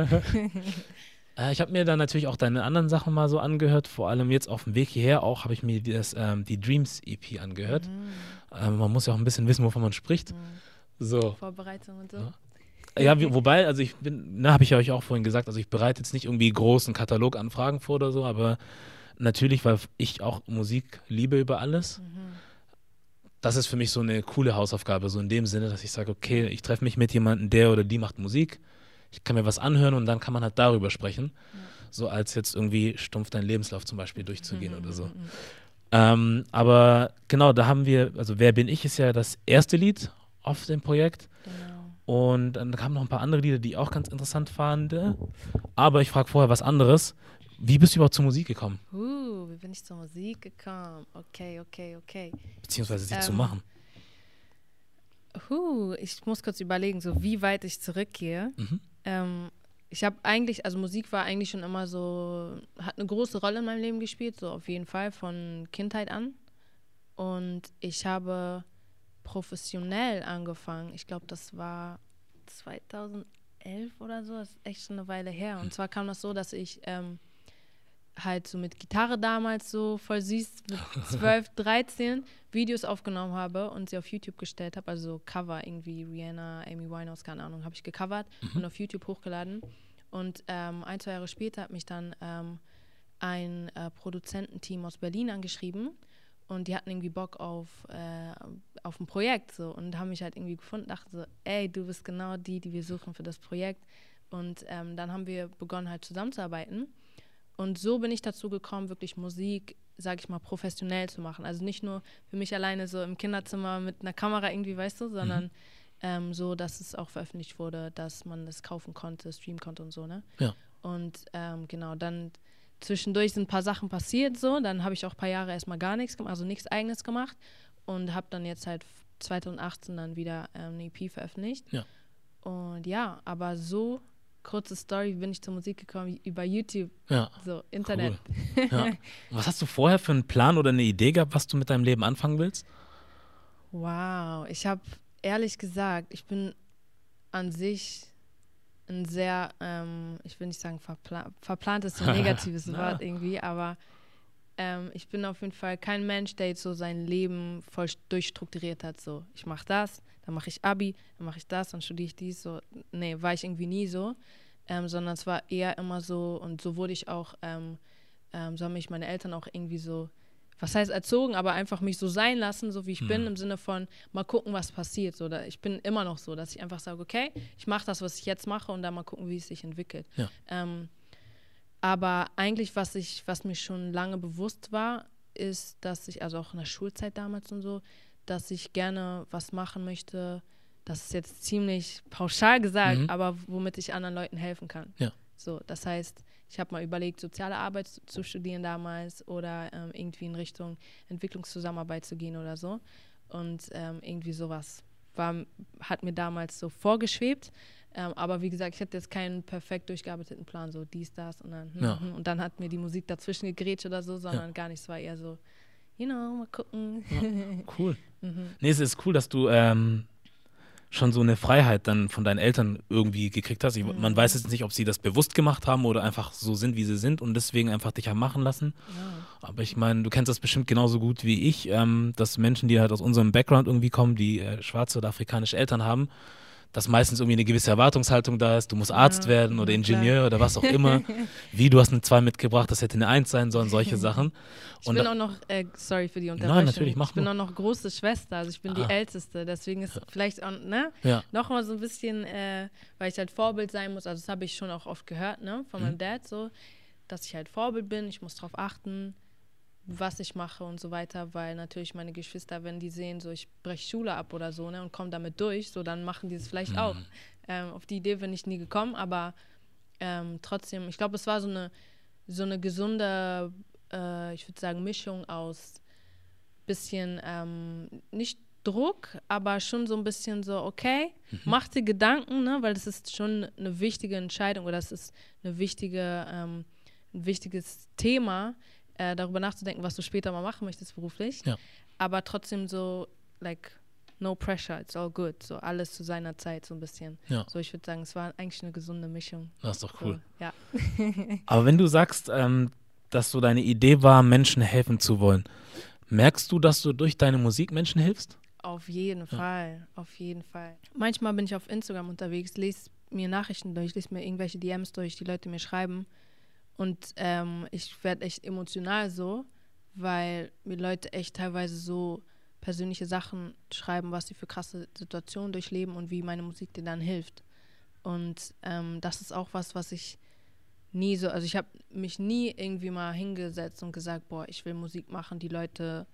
Äh, ich habe mir dann natürlich auch deine anderen Sachen mal so angehört. Vor allem jetzt auf dem Weg hierher auch habe ich mir das, ähm, die Dreams EP angehört. Mhm. Ähm, man muss ja auch ein bisschen wissen, wovon man spricht. Mhm. So. Vorbereitung und so. Ja. Ja, wie, wobei, also ich bin, ne, habe ich ja euch auch vorhin gesagt, also ich bereite jetzt nicht irgendwie großen Kataloganfragen vor oder so, aber natürlich, weil ich auch Musik liebe über alles. Mhm das ist für mich so eine coole Hausaufgabe, so in dem Sinne, dass ich sage, okay, ich treffe mich mit jemandem, der oder die macht Musik, ich kann mir was anhören und dann kann man halt darüber sprechen, ja. so als jetzt irgendwie stumpf deinen Lebenslauf zum Beispiel durchzugehen mhm, oder so. Mhm, mhm. Ähm, aber genau, da haben wir, also Wer bin ich ist ja das erste Lied auf dem Projekt. Genau. Und dann kamen noch ein paar andere Lieder, die ich auch ganz interessant fand. Aber ich frage vorher was anderes. Wie bist du überhaupt zur Musik gekommen? Uh, wie bin ich zur Musik gekommen? Okay, okay, okay. Beziehungsweise sie ähm, zu machen. Uh, ich muss kurz überlegen, so wie weit ich zurückgehe. Mhm. Ähm, ich habe eigentlich, also Musik war eigentlich schon immer so, hat eine große Rolle in meinem Leben gespielt, so auf jeden Fall von Kindheit an. Und ich habe professionell angefangen. Ich glaube, das war 2011 oder so. Das ist echt schon eine Weile her. Und hm. zwar kam das so, dass ich ähm, halt so mit Gitarre damals so voll süß mit 12, 13 Videos aufgenommen habe und sie auf YouTube gestellt habe, also Cover irgendwie Rihanna, Amy Winehouse, keine Ahnung, habe ich gecovert mhm. und auf YouTube hochgeladen. Und ähm, ein, zwei Jahre später hat mich dann ähm, ein äh, Produzententeam aus Berlin angeschrieben und die hatten irgendwie Bock auf, äh, auf ein Projekt so und haben mich halt irgendwie gefunden, dachten so, ey, du bist genau die, die wir suchen für das Projekt. Und ähm, dann haben wir begonnen halt zusammenzuarbeiten und so bin ich dazu gekommen, wirklich Musik, sage ich mal, professionell zu machen. Also nicht nur für mich alleine so im Kinderzimmer mit einer Kamera irgendwie, weißt du, sondern mhm. ähm, so, dass es auch veröffentlicht wurde, dass man das kaufen konnte, streamen konnte und so, ne? Ja. Und ähm, genau, dann zwischendurch sind ein paar Sachen passiert so, dann habe ich auch ein paar Jahre erstmal gar nichts gemacht, also nichts eigenes gemacht und habe dann jetzt halt 2018 dann wieder ähm, eine EP veröffentlicht. Ja. Und ja, aber so kurze Story, wie bin ich zur Musik gekommen? Über YouTube. Ja. So, Internet. Cool. Ja. Was hast du vorher für einen Plan oder eine Idee gehabt, was du mit deinem Leben anfangen willst? Wow, ich habe ehrlich gesagt, ich bin an sich ein sehr, ähm, ich will nicht sagen verpla verplant ist ein negatives Wort irgendwie, aber ähm, ich bin auf jeden Fall kein Mensch, der jetzt so sein Leben voll durchstrukturiert hat. So, ich mache das, dann mache ich Abi, dann mache ich das, dann studiere ich dies. So, nee, war ich irgendwie nie so, ähm, sondern es war eher immer so und so wurde ich auch, ähm, ähm so haben mich meine Eltern auch irgendwie so was heißt erzogen, aber einfach mich so sein lassen, so wie ich hm. bin, im Sinne von mal gucken, was passiert. So, ich bin immer noch so, dass ich einfach sage, okay, ich mache das, was ich jetzt mache und dann mal gucken, wie es sich entwickelt. Ja. Aber eigentlich, was ich, was mir schon lange bewusst war, ist, dass ich, also auch in der Schulzeit damals und so, dass ich gerne was machen möchte, das ist jetzt ziemlich pauschal gesagt, mhm. aber womit ich anderen Leuten helfen kann. Ja. So, das heißt, ich habe mal überlegt, soziale Arbeit zu, zu studieren damals oder ähm, irgendwie in Richtung Entwicklungszusammenarbeit zu gehen oder so. Und ähm, irgendwie sowas war, hat mir damals so vorgeschwebt. Ähm, aber wie gesagt, ich hatte jetzt keinen perfekt durchgearbeiteten Plan, so dies, das und dann. Hm, ja. hm, und dann hat mir die Musik dazwischen gegrätscht oder so, sondern ja. gar nicht. Es war eher so, you know, mal gucken. Ja, cool. mhm. Nee, es ist cool, dass du ähm, schon so eine Freiheit dann von deinen Eltern irgendwie gekriegt hast. Ich, mhm. Man weiß jetzt nicht, ob sie das bewusst gemacht haben oder einfach so sind, wie sie sind und deswegen einfach dich haben machen lassen. Ja. Aber ich meine, du kennst das bestimmt genauso gut wie ich, ähm, dass Menschen, die halt aus unserem Background irgendwie kommen, die äh, schwarze oder afrikanische Eltern haben, dass meistens irgendwie eine gewisse Erwartungshaltung da ist. Du musst Arzt ja, werden oder Ingenieur klar. oder was auch immer. Wie, du hast eine 2 mitgebracht, das hätte eine 1 sein sollen, solche Sachen. Ich bin auch noch, äh, sorry für die Unterbrechung. Nein, natürlich, mach Ich bin auch noch große Schwester, also ich bin ah. die Älteste. Deswegen ist ja. vielleicht auch, ne, ja. nochmal so ein bisschen, äh, weil ich halt Vorbild sein muss, also das habe ich schon auch oft gehört, ne, von mhm. meinem Dad so, dass ich halt Vorbild bin, ich muss darauf achten, was ich mache und so weiter, weil natürlich meine Geschwister, wenn die sehen, so ich breche Schule ab oder so, ne, und komme damit durch, so dann machen die es vielleicht mhm. auch. Ähm, auf die Idee bin ich nie gekommen, aber ähm, trotzdem, ich glaube, es war so eine, so eine gesunde, äh, ich würde sagen, Mischung aus bisschen, ähm, nicht Druck, aber schon so ein bisschen so, okay, mhm. mach dir Gedanken, ne, weil das ist schon eine wichtige Entscheidung oder das ist eine wichtige, ähm, ein wichtiges Thema, äh, darüber nachzudenken, was du später mal machen möchtest beruflich. Ja. Aber trotzdem so, like, no pressure, it's all good. So alles zu seiner Zeit, so ein bisschen. Ja. So, ich würde sagen, es war eigentlich eine gesunde Mischung. Das ist doch cool. So, ja. Aber wenn du sagst, ähm, dass so deine Idee war, Menschen helfen zu wollen, merkst du, dass du durch deine Musik Menschen hilfst? Auf jeden ja. Fall, auf jeden Fall. Manchmal bin ich auf Instagram unterwegs, lese mir Nachrichten durch, lese mir irgendwelche DMs durch, die Leute mir schreiben und ähm, ich werde echt emotional so, weil mir Leute echt teilweise so persönliche Sachen schreiben, was sie für krasse Situationen durchleben und wie meine Musik denen dann hilft. Und ähm, das ist auch was, was ich nie so, also ich habe mich nie irgendwie mal hingesetzt und gesagt, boah, ich will Musik machen, die Leute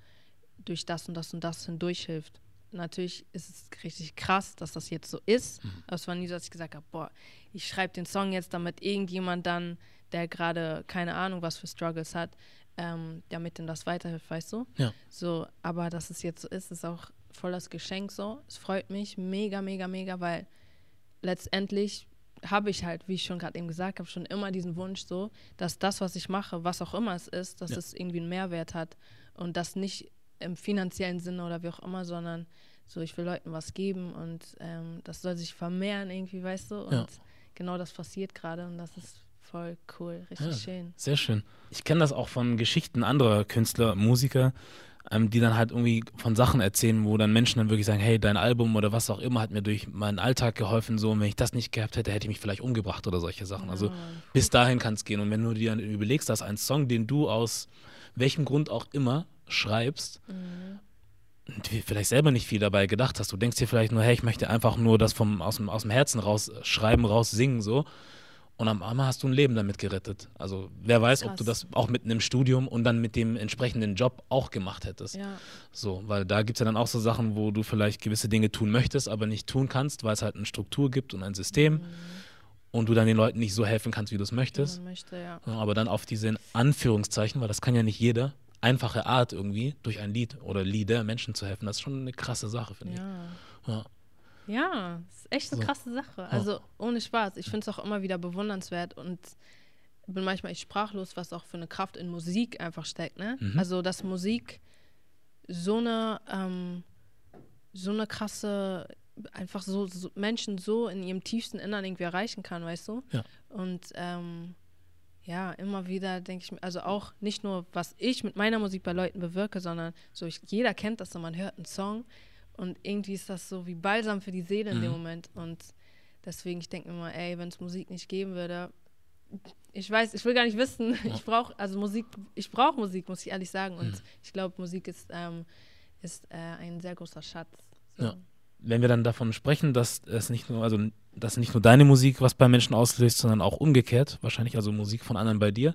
durch das und das und das hindurch hilft. Natürlich ist es richtig krass, dass das jetzt so ist. Mhm. Aber es war nie so, dass ich gesagt habe, boah, ich schreibe den Song jetzt, damit irgendjemand dann der gerade keine Ahnung, was für Struggles hat, ähm, damit ihm das weiterhilft, weißt du? Ja. So, aber dass es jetzt so ist, ist auch voll das Geschenk so. Es freut mich mega, mega, mega, weil letztendlich habe ich halt, wie ich schon gerade eben gesagt habe, schon immer diesen Wunsch so, dass das, was ich mache, was auch immer es ist, dass ja. es irgendwie einen Mehrwert hat und das nicht im finanziellen Sinne oder wie auch immer, sondern so, ich will Leuten was geben und ähm, das soll sich vermehren irgendwie, weißt du? Und ja. genau das passiert gerade und das ist Voll cool, richtig ja, schön. Sehr schön. Ich kenne das auch von Geschichten anderer Künstler, Musiker, ähm, die dann halt irgendwie von Sachen erzählen, wo dann Menschen dann wirklich sagen, hey, dein Album oder was auch immer hat mir durch meinen Alltag geholfen, so und wenn ich das nicht gehabt hätte, hätte ich mich vielleicht umgebracht oder solche Sachen. Also bis dahin kann es gehen. Und wenn du dir dann überlegst, dass ein Song, den du aus welchem Grund auch immer schreibst, mhm vielleicht selber nicht viel dabei gedacht hast. Du denkst dir vielleicht nur, hey, ich möchte einfach nur das vom, aus, dem, aus dem Herzen raus schreiben, raus singen, so. Und am Ende hast du ein Leben damit gerettet. Also wer weiß, Krass. ob du das auch mit einem Studium und dann mit dem entsprechenden Job auch gemacht hättest. Ja. So, weil da gibt es ja dann auch so Sachen, wo du vielleicht gewisse Dinge tun möchtest, aber nicht tun kannst, weil es halt eine Struktur gibt und ein System. Mhm. Und du dann den Leuten nicht so helfen kannst, wie du es möchtest. Möchte, ja. Aber dann auf diese Anführungszeichen, weil das kann ja nicht jeder, einfache Art irgendwie, durch ein Lied oder Lieder Menschen zu helfen, das ist schon eine krasse Sache, finde ja. ich. Ja. Ja, das ist echt eine So. krasse Sache. Also ohne Spaß. Ich finde es auch immer wieder bewundernswert und bin manchmal echt sprachlos, was auch für eine Kraft in Musik einfach steckt. Ne? Mhm. Also dass Musik so eine ähm, so eine krasse einfach so, so Menschen so in ihrem tiefsten Innern irgendwie erreichen kann, weißt du? Ja. Und ähm, ja, immer wieder denke ich mir, also auch nicht nur, was ich mit meiner Musik bei Leuten bewirke, sondern so, ich, jeder kennt das so, man hört einen Song und irgendwie ist das so wie Balsam für die Seele in dem Mhm. Moment. Und deswegen, ich denke mir mal, ey, wenn es Musik nicht geben würde, ich weiß, ich will gar nicht wissen, ich brauche, also Musik, ich brauche Musik, muss ich ehrlich sagen. Und Mhm. ich glaube, Musik ist, ähm, ist äh, ein sehr großer Schatz. So. Ja. Wenn wir dann davon sprechen, dass es nicht nur, also dass nicht nur deine Musik was bei Menschen auslöst, sondern auch umgekehrt, wahrscheinlich also Musik von anderen bei dir.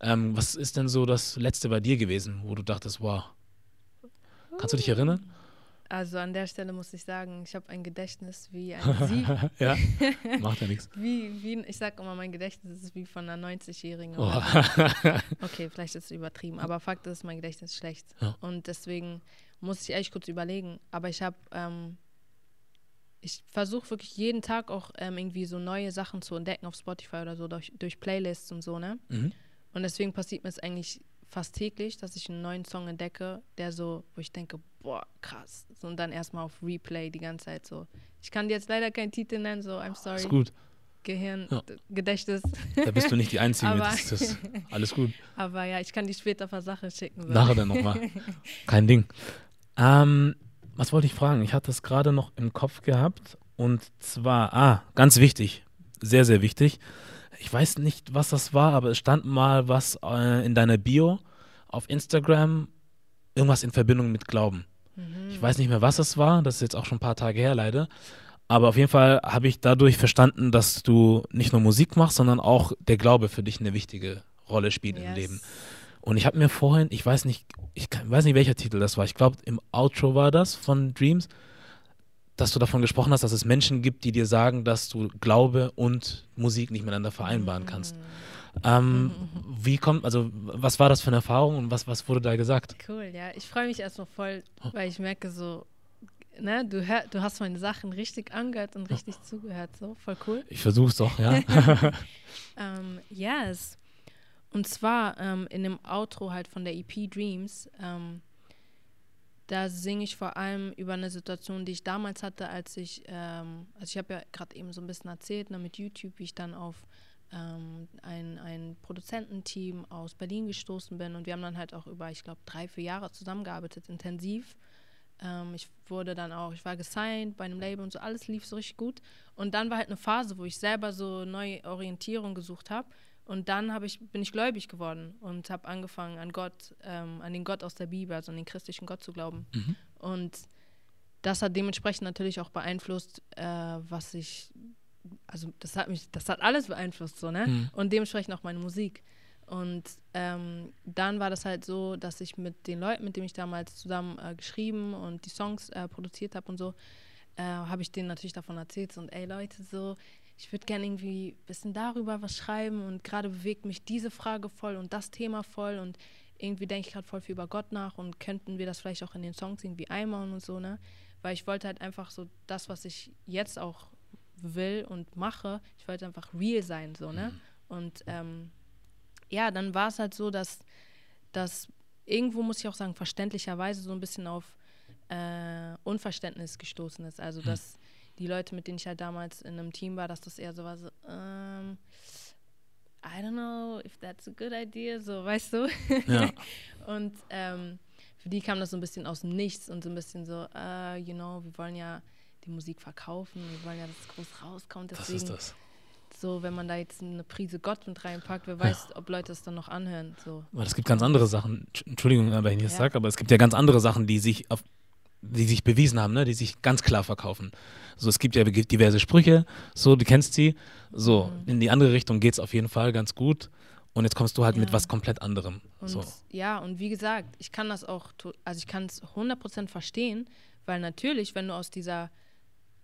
Ähm, was ist denn so das letzte bei dir gewesen, wo du dachtest, wow. Kannst du dich erinnern? Also an der Stelle muss ich sagen, ich habe ein Gedächtnis wie ein Sieb. ja, macht ja nichts. Wie, wie, ich sag immer, mein Gedächtnis ist wie von einer 90-Jährigen. Oh. Okay, vielleicht ist es übertrieben, aber Fakt ist, mein Gedächtnis ist schlecht. Ja. Und deswegen muss ich echt kurz überlegen. Aber ich habe, ähm, ich versuche wirklich jeden Tag auch ähm, irgendwie so neue Sachen zu entdecken auf Spotify oder so, durch, durch Playlists und so, ne? mhm. Und deswegen passiert mir es eigentlich fast täglich, dass ich einen neuen Song entdecke, der so, wo ich denke, boah, krass. So, und dann erstmal auf Replay die ganze Zeit so. Ich kann dir jetzt leider keinen Titel nennen, so, I'm sorry. Ist gut. Gehirn, Ja. Gedächtnis. Da bist du nicht die Einzige. Aber- das, das alles gut. Aber ja, ich kann dir später ein paar Sachen schicken. So. Nachher dann nochmal. Kein Ding. Ähm, was wollte ich fragen? Ich hatte es gerade noch im Kopf gehabt. Und zwar, ah, ganz wichtig. Sehr, sehr wichtig. Ich weiß nicht, was das war, aber es stand mal was äh, in deiner Bio auf Instagram. Irgendwas in Verbindung mit Glauben. Mhm. Ich weiß nicht mehr, was es war. Das ist jetzt auch schon ein paar Tage her, leider. Aber auf jeden Fall habe ich dadurch verstanden, dass du nicht nur Musik machst, sondern auch der Glaube für dich eine wichtige Rolle spielt im Yes. Leben. Und ich habe mir vorhin, ich weiß nicht, ich weiß nicht, welcher Titel das war. Ich glaube, im Outro war das von Dreams, dass du davon gesprochen hast, dass es Menschen gibt, die dir sagen, dass du Glaube und Musik nicht miteinander vereinbaren kannst. Ähm, wie kommt, also was war das für eine Erfahrung und was, was wurde da gesagt? Cool, ja. Ich freue mich erstmal voll, Oh. weil ich merke so, ne, du, hör, du hast meine Sachen richtig angehört und richtig zugehört. So, voll cool. Ich versuch's doch, ja. Ähm, yes. Und zwar ähm, in dem Outro halt von der EP Dreams, ähm, da singe ich vor allem über eine Situation, die ich damals hatte, als ich, ähm, also ich habe ja gerade eben so ein bisschen erzählt, ne, mit YouTube, wie ich dann auf ähm, ein, ein Produzententeam aus Berlin gestoßen bin und wir haben dann halt auch über, ich glaube, drei, vier Jahre zusammengearbeitet, intensiv. Ähm, ich wurde dann auch, ich war gesigned bei einem Label und so, alles lief so richtig gut. Und dann war halt eine Phase, wo ich selber so neue Orientierung gesucht habe. Und dann ich, bin ich gläubig geworden und habe angefangen, an Gott, ähm, an den Gott aus der Bibel, also an den christlichen Gott zu glauben. Und das hat dementsprechend natürlich auch beeinflusst, äh, was ich, also das hat mich, das hat alles beeinflusst, so, ne? Mhm. Und dementsprechend auch meine Musik. Und ähm, dann war das halt so, dass ich mit den Leuten, mit denen ich damals zusammen äh, geschrieben und die Songs äh, produziert habe und so, äh, habe ich denen natürlich davon erzählt so, und ey Leute, so, ich würde gerne irgendwie ein bisschen darüber was schreiben und gerade bewegt mich diese Frage voll und das Thema voll und irgendwie denke ich gerade voll viel über Gott nach und könnten wir das vielleicht auch in den Songs irgendwie einbauen und so, ne? Weil ich wollte halt einfach so das, was ich jetzt auch will und mache, ich wollte einfach real sein, so, ne? Und ähm, ja, dann war es halt so, dass, dass irgendwo, muss ich auch sagen, verständlicherweise so ein bisschen auf äh, Unverständnis gestoßen ist. Also, dass die Leute, mit denen ich halt damals in einem Team war, dass das eher so war, so, ähm, I don't know if that's a good idea, so, weißt du? Ja. Und ähm, für die kam das so ein bisschen aus dem Nichts und so ein bisschen so, äh, you know, wir wollen ja die Musik verkaufen, wir wollen ja, dass es groß rauskommt. Das Deswegen ist das. so, wenn man da jetzt eine Prise Gott mit reinpackt, wer weiß, ob Leute es dann noch anhören. So. Weil es gibt ganz andere Sachen, Entsch- Entschuldigung, wenn ich das Ja. sage, aber es gibt ja ganz andere Sachen, die sich auf die sich bewiesen haben, ne? die sich ganz klar verkaufen. So, es gibt ja diverse Sprüche, so, du kennst sie. So, Mhm. in die andere Richtung geht es auf jeden Fall ganz gut. Und jetzt kommst du halt mit Ja. was komplett anderem. Und So. ja, und wie gesagt, ich kann das auch, also ich kann es 100% verstehen, weil natürlich, wenn du aus dieser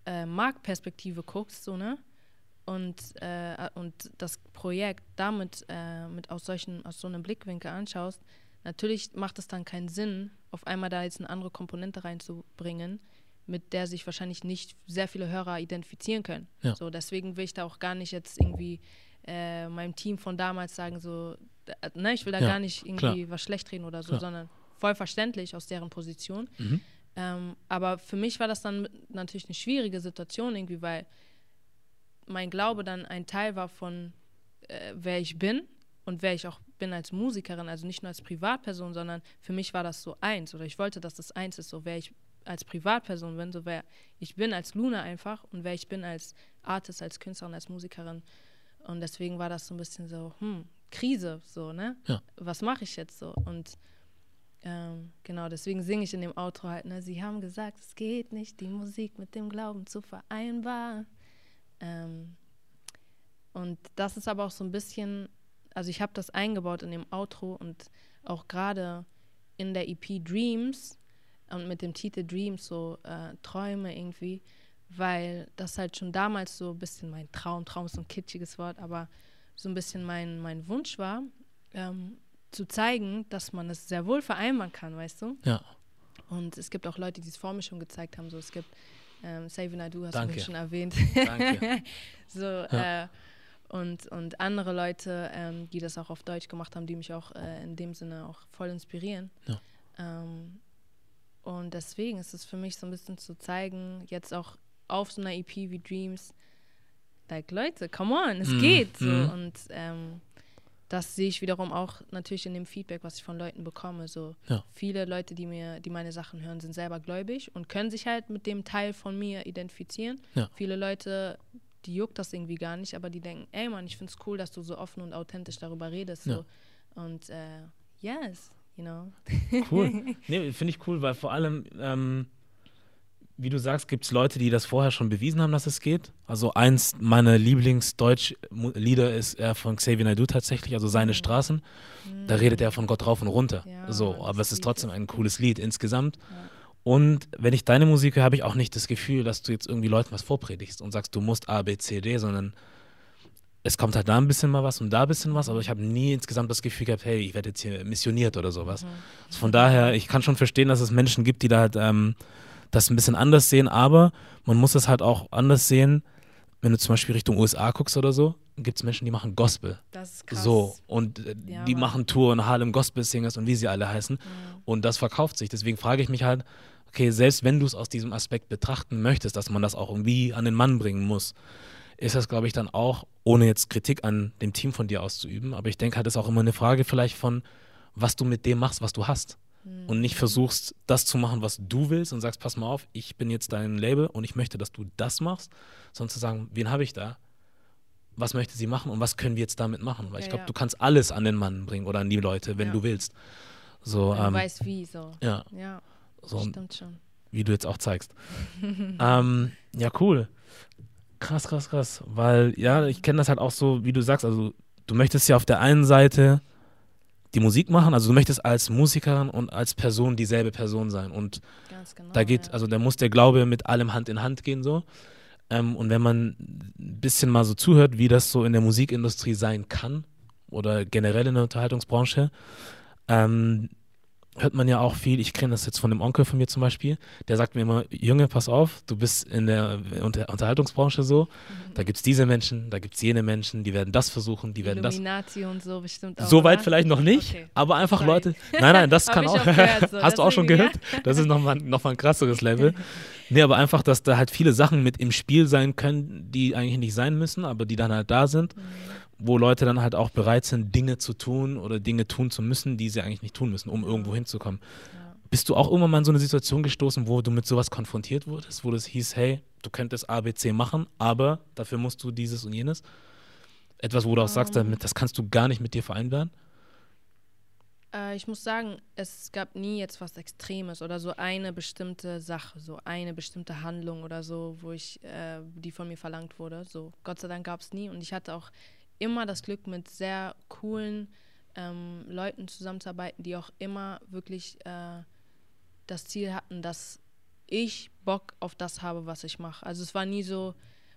äh, Marktperspektive guckst, so, ne? Und, äh, und das Projekt damit äh, mit aus solchen, aus so einem Blickwinkel anschaust, natürlich macht es dann keinen Sinn, auf einmal da jetzt eine andere Komponente reinzubringen, mit der sich wahrscheinlich nicht sehr viele Hörer identifizieren können. Ja. So, deswegen will ich da auch gar nicht jetzt irgendwie äh, meinem Team von damals sagen, so, ne, ich will da Ja, gar nicht irgendwie klar. was schlecht reden oder so, Klar. sondern voll verständlich aus deren Position. Mhm. Ähm, aber für mich war das dann natürlich eine schwierige Situation irgendwie, weil mein Glaube dann ein Teil war von, äh, wer ich bin und wer ich auch bin als Musikerin, also nicht nur als Privatperson, sondern für mich war das so eins oder ich wollte, dass das eins ist, so wer ich als Privatperson bin, so wer ich bin als Luna einfach und wer ich bin als Artist, als Künstlerin, als Musikerin. Und deswegen war das so ein bisschen so, hm, Krise, so, ne? Ja. Was mache ich jetzt so? Und ähm, genau, deswegen singe ich in dem Outro halt, ne? Sie haben gesagt, es geht nicht, die Musik mit dem Glauben zu vereinbaren. Ähm, und das ist aber auch so ein bisschen, also ich habe das eingebaut in dem Outro und auch gerade in der EP Dreams und mit dem Titel Dreams so äh, Träume irgendwie, weil das halt schon damals so ein bisschen mein Traum, Traum ist so ein kitschiges Wort, aber so ein bisschen mein, mein Wunsch war, ähm, zu zeigen, dass man es sehr wohl vereinbaren kann, weißt du? Ja. Und es gibt auch Leute, die es vor mir schon gezeigt haben. So, es gibt ähm, Savin Adu, hast Danke. du schon erwähnt. Danke. so, äh, und, und andere Leute, ähm, die das auch auf Deutsch gemacht haben, die mich auch äh, in dem Sinne auch voll inspirieren. Ja. Ähm, und deswegen ist es für mich so ein bisschen zu zeigen, jetzt auch auf so einer EP wie Dreams, like Leute, come on, es Mhm, geht. So. mhm. Und ähm, das sehe ich wiederum auch natürlich in dem Feedback, was ich von Leuten bekomme. So Ja. viele Leute, die mir, die meine Sachen hören, sind selber gläubig und können sich halt mit dem Teil von mir identifizieren. Ja. Viele Leute, die juckt das irgendwie gar nicht, aber die denken, ey Mann, ich finde es cool, dass du so offen und authentisch darüber redest. So. Und äh, yes, you know. Cool. Nee, finde ich cool, weil vor allem, ähm, wie du sagst, gibt es Leute, die das vorher schon bewiesen haben, dass es geht. Also eins meiner Lieblingsdeutsch-Lieder ist äh, von Xavier Naidoo tatsächlich, also Seine Straßen. Da redet er von Gott rauf und runter. Ja, so, aber es ist trotzdem ein cooles Lied insgesamt. Ja. Und wenn ich deine Musik höre, habe ich auch nicht das Gefühl, dass du jetzt irgendwie Leuten was vorpredigst und sagst, du musst A, B, C, D, sondern es kommt halt da ein bisschen mal was und da ein bisschen was, aber ich habe nie insgesamt das Gefühl gehabt, hey, ich werde jetzt hier missioniert oder sowas. Also von daher, ich kann schon verstehen, dass es Menschen gibt, die da halt ähm, das ein bisschen anders sehen, aber man muss es halt auch anders sehen, wenn du zum Beispiel Richtung USA guckst oder so, gibt es Menschen, die machen Gospel. Das ist krass. So, und äh, Ja, die machen Touren, Harlem Gospel Singers und wie sie alle heißen. Und das verkauft sich. Deswegen frage ich mich halt, okay, selbst wenn du es aus diesem Aspekt betrachten möchtest, dass man das auch irgendwie an den Mann bringen muss, ist das, glaube ich, dann auch, ohne jetzt Kritik an dem Team von dir auszuüben, aber ich denke halt, das ist auch immer eine Frage vielleicht von, was du mit dem machst, was du hast. Und nicht versuchst, das zu machen, was du willst und sagst, pass mal auf, ich bin jetzt dein Label und ich möchte, dass du das machst, sondern zu sagen, wen habe ich da? Was möchte sie machen und was können wir jetzt damit machen? Weil ich Ja, glaube, ja. du kannst alles an den Mann bringen oder an die Leute, wenn Ja. du willst. So, Wenn du ähm, weißt wie, so. Ja, so stimmt schon. wie du jetzt auch zeigst. ähm, ja, cool. Krass, krass, krass. Weil, ja, ich kenne das halt auch so, wie du sagst, also du möchtest ja auf der einen Seite die Musik machen, also du möchtest als Musikerin und als Person dieselbe Person sein. Und genau. da geht, ja. also da muss der Glaube mit allem Hand in Hand gehen so. Ähm, und wenn man ein bisschen mal so zuhört, wie das so in der Musikindustrie sein kann oder generell in der Unterhaltungsbranche, ähm, hört man ja auch viel, ich kenne das jetzt von dem Onkel von mir zum Beispiel, der sagt mir immer, Junge, pass auf, du bist in der Unter Unterhaltungsbranche so, Mhm. da gibt es diese Menschen, da gibt es jene Menschen, die werden das versuchen, die werden das Illuminati und so bestimmt auch. so weit oder? vielleicht noch nicht, Okay. aber einfach Sorry. Leute. Nein, nein, das kann auch. auch gehört, so, Hast du auch schon gehört? Das ist nochmal noch mal ein krasseres Level. Nee, aber einfach, dass da halt viele Sachen mit im Spiel sein können, die eigentlich nicht sein müssen, aber die dann halt da sind, Mhm. Wo Leute dann halt auch bereit sind, Dinge zu tun oder Dinge tun zu müssen, die sie eigentlich nicht tun müssen, um irgendwo hinzukommen. Ja. Bist du auch irgendwann mal in so eine Situation gestoßen, wo du mit sowas konfrontiert wurdest, wo es hieß, hey, du könntest ABC machen, aber dafür musst du dieses und jenes? Etwas, wo du auch sagst, Ähm. damit, das kannst du gar nicht mit dir vereinbaren? Äh, ich muss sagen, es gab nie jetzt was Extremes oder so eine bestimmte Sache, so eine bestimmte Handlung oder so, wo ich, äh, die von mir verlangt wurde. So, Gott sei Dank gab es nie. Und ich hatte auch immer das Glück, mit sehr coolen ähm, Leuten zusammenzuarbeiten, die auch immer wirklich äh, das Ziel hatten, dass ich Bock auf das habe, was ich mache. Also es war nie so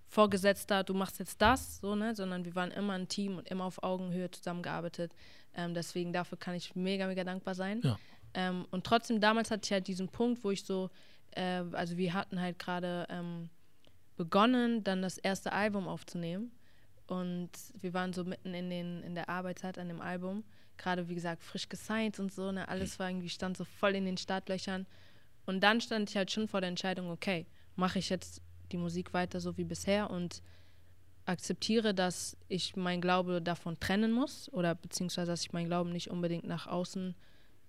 Vorgesetzter, du machst jetzt das, so, ne, sondern wir waren immer ein Team und immer auf Augenhöhe zusammengearbeitet. Ähm, deswegen dafür kann ich mega, mega dankbar sein. Ja. Ähm, und trotzdem, damals hatte ich halt diesen Punkt, wo ich so äh, also wir hatten halt gerade ähm, begonnen, dann das erste Album aufzunehmen. Und wir waren so mitten in, den, in der Arbeitszeit an dem Album. Gerade, wie gesagt, frisch gesigned und so. Ne? Alles war irgendwie, stand so voll in den Startlöchern. Und dann stand ich halt schon vor der Entscheidung, okay, mache ich jetzt die Musik weiter so wie bisher und akzeptiere, dass ich mein Glaube davon trennen muss oder beziehungsweise, dass ich mein Glauben nicht unbedingt nach außen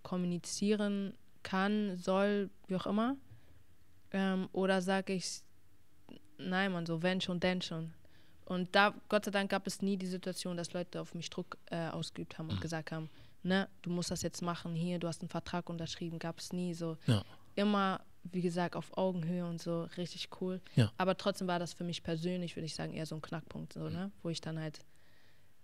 kommunizieren kann, soll, wie auch immer. Ähm, oder sage ich, nein, man, so wenn schon, denn schon. Und da, Gott sei Dank, gab es nie die Situation, dass Leute auf mich Druck äh, ausgeübt haben und mhm. gesagt haben, ne, du musst das jetzt machen, hier, du hast einen Vertrag unterschrieben, gab es nie so. Ja. Immer, wie gesagt, auf Augenhöhe und so, richtig cool. Ja. Aber trotzdem war das für mich persönlich, würde ich sagen, eher so ein Knackpunkt, so, ne, wo ich dann halt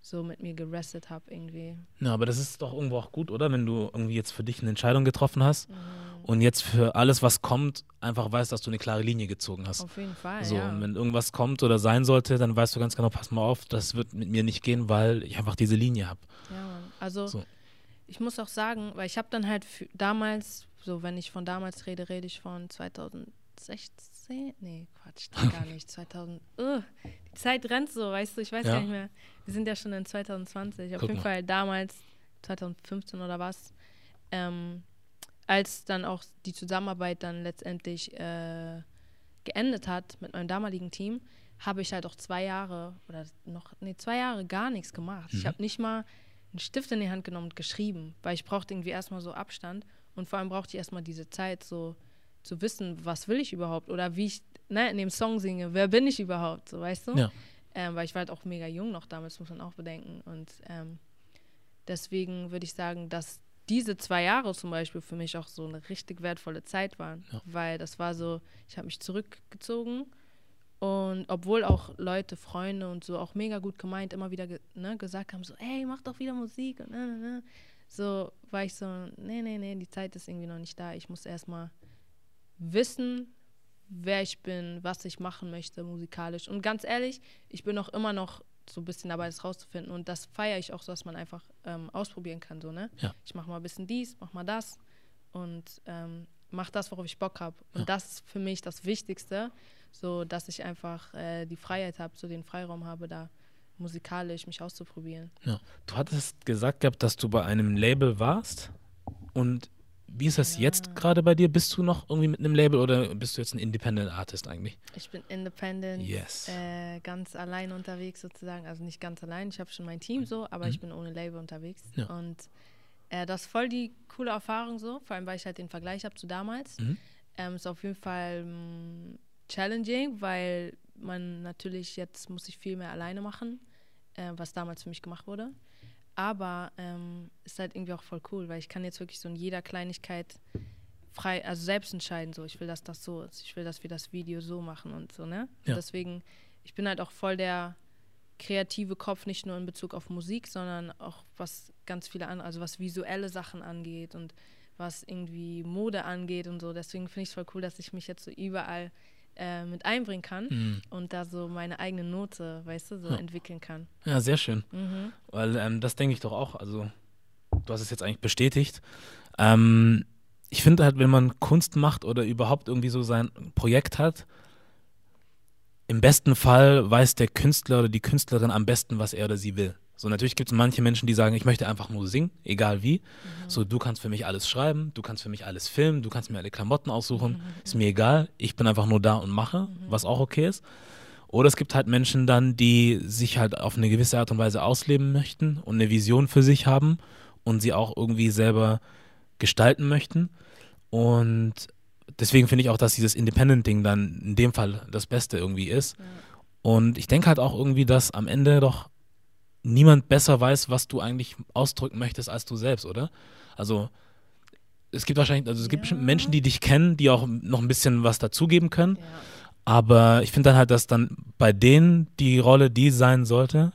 so mit mir gerestet habe irgendwie. Ja, aber das ist doch irgendwo auch gut, oder? Wenn du irgendwie jetzt für dich eine Entscheidung getroffen hast mhm. und jetzt für alles, was kommt, einfach weißt, dass du eine klare Linie gezogen hast. Auf jeden Fall. So, ja. und wenn irgendwas kommt oder sein sollte, dann weißt du ganz genau, pass mal auf, das wird mit mir nicht gehen, weil ich einfach diese Linie habe. Ja, Mann. Also so. ich muss auch sagen, weil ich habe dann halt damals, so wenn ich von damals rede, rede ich von 2016, nee, Quatsch, gar nicht, 2000, uh, die Zeit rennt so, weißt du, ich weiß ja. gar nicht mehr. Wir sind ja schon in 2020. Auf Guck jeden mal. Fall damals, 2015 oder was, ähm, als dann auch die Zusammenarbeit dann letztendlich äh, geendet hat mit meinem damaligen Team, habe ich halt auch zwei Jahre oder noch, nee, zwei Jahre gar nichts gemacht. Mhm. Ich habe nicht mal einen Stift in die Hand genommen und geschrieben, weil ich brauchte irgendwie erstmal so Abstand und vor allem brauchte ich erstmal diese Zeit, so zu wissen, was will ich überhaupt oder wie ich ne, in dem Song singe, wer bin ich überhaupt, so weißt du? Ja. Ähm, weil ich war halt auch mega jung noch damals, muss man auch bedenken. Und ähm, deswegen würde ich sagen, dass diese zwei Jahre zum Beispiel für mich auch so eine richtig wertvolle Zeit waren. Ja. Weil das war so, ich habe mich zurückgezogen und obwohl auch Leute, Freunde und so auch mega gut gemeint immer wieder ge ne, gesagt haben, so, ey, mach doch wieder Musik und ne, ne, ne. So war ich so, nee, nee, nee, die Zeit ist irgendwie noch nicht da. Ich muss erstmal wissen, wer ich bin, was ich machen möchte musikalisch. Und ganz ehrlich, ich bin auch immer noch so ein bisschen dabei, das rauszufinden. Und das feiere ich auch so, dass man einfach ähm, ausprobieren kann. So, ne? Ja. Ich mache mal ein bisschen dies, mach mal das und ähm, mach das, worauf ich Bock habe. Und ja. das ist für mich das Wichtigste, so dass ich einfach äh, die Freiheit habe, so den Freiraum habe, da musikalisch mich auszuprobieren. Ja. Du hattest gesagt gehabt, dass du bei einem Label warst und wie ist das jetzt gerade bei dir? Bist du noch irgendwie mit einem Label oder bist du jetzt ein Independent Artist eigentlich? Ich bin Independent, yes. äh, ganz allein unterwegs sozusagen. Also nicht ganz allein, ich habe schon mein Team so, aber mhm. ich bin ohne Label unterwegs. Ja. Und äh, das ist voll die coole Erfahrung so, vor allem weil ich halt den Vergleich habe zu damals. Mhm. Ähm, ist auf jeden Fall mh, mm, challenging, weil man natürlich jetzt muss ich viel mehr alleine machen, äh, was damals für mich gemacht wurde. Aber ähm, ist halt irgendwie auch voll cool, weil ich kann jetzt wirklich so in jeder Kleinigkeit frei, also selbst entscheiden, so ich will, dass das so ist, ich will, dass wir das Video so machen und so, ne? Ja. deswegen, ich bin halt auch voll der kreative Kopf, nicht nur in Bezug auf Musik, sondern auch was ganz viele andere, also was visuelle Sachen angeht und was irgendwie Mode angeht und so. Deswegen finde ich es voll cool, dass ich mich jetzt so überall äh, mit einbringen kann mhm. und da so meine eigene Note, weißt du, so ja. entwickeln kann. Ja, sehr schön. Mhm. Weil ähm, das denke ich doch auch. Also, du hast es jetzt eigentlich bestätigt. Ähm, ich finde halt, wenn man Kunst macht oder überhaupt irgendwie so sein Projekt hat, im besten Fall weiß der Künstler oder die Künstlerin am besten, was er oder sie will. So, natürlich gibt es manche Menschen, die sagen, ich möchte einfach nur singen, egal wie. Mhm. So, du kannst für mich alles schreiben, du kannst für mich alles filmen, du kannst mir alle Klamotten aussuchen, mhm. ist mir egal. Ich bin einfach nur da und mache, mhm. was auch okay ist. Oder es gibt halt Menschen dann, die sich halt auf eine gewisse Art und Weise ausleben möchten und eine Vision für sich haben und sie auch irgendwie selber gestalten möchten. Und deswegen finde ich auch, dass dieses Independent-Ding dann in dem Fall das Beste irgendwie ist. Ja. Und ich denke halt auch irgendwie, dass am Ende doch niemand besser weiß, was du eigentlich ausdrücken möchtest als du selbst, oder? Also es gibt wahrscheinlich, also es gibt bestimmt Menschen, die dich kennen, die auch noch ein bisschen was dazugeben können. Ja. Aber ich finde dann halt, dass dann bei denen die Rolle die sein sollte.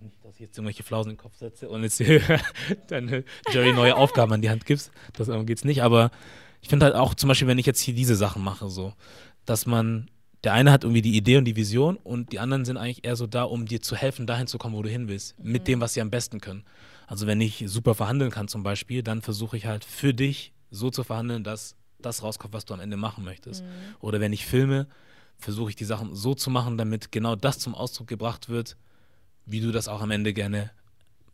Nicht, dass ich jetzt irgendwelche Flausen in den Kopf setze und jetzt deine Jerry neue Aufgaben an die Hand gibst. Das geht's nicht. Aber ich finde halt auch zum Beispiel, wenn ich jetzt hier diese Sachen mache, so, dass man der eine hat irgendwie die Idee und die Vision und die anderen sind eigentlich eher so da, um dir zu helfen, dahin zu kommen, wo du hin willst, mhm. mit dem, was sie am besten können. Also wenn ich super verhandeln kann zum Beispiel, dann versuche ich halt für dich so zu verhandeln, dass das rauskommt, was du am Ende machen möchtest. Mhm. Oder wenn ich filme, versuche ich die Sachen so zu machen, damit genau das zum Ausdruck gebracht wird, wie du das auch am Ende gerne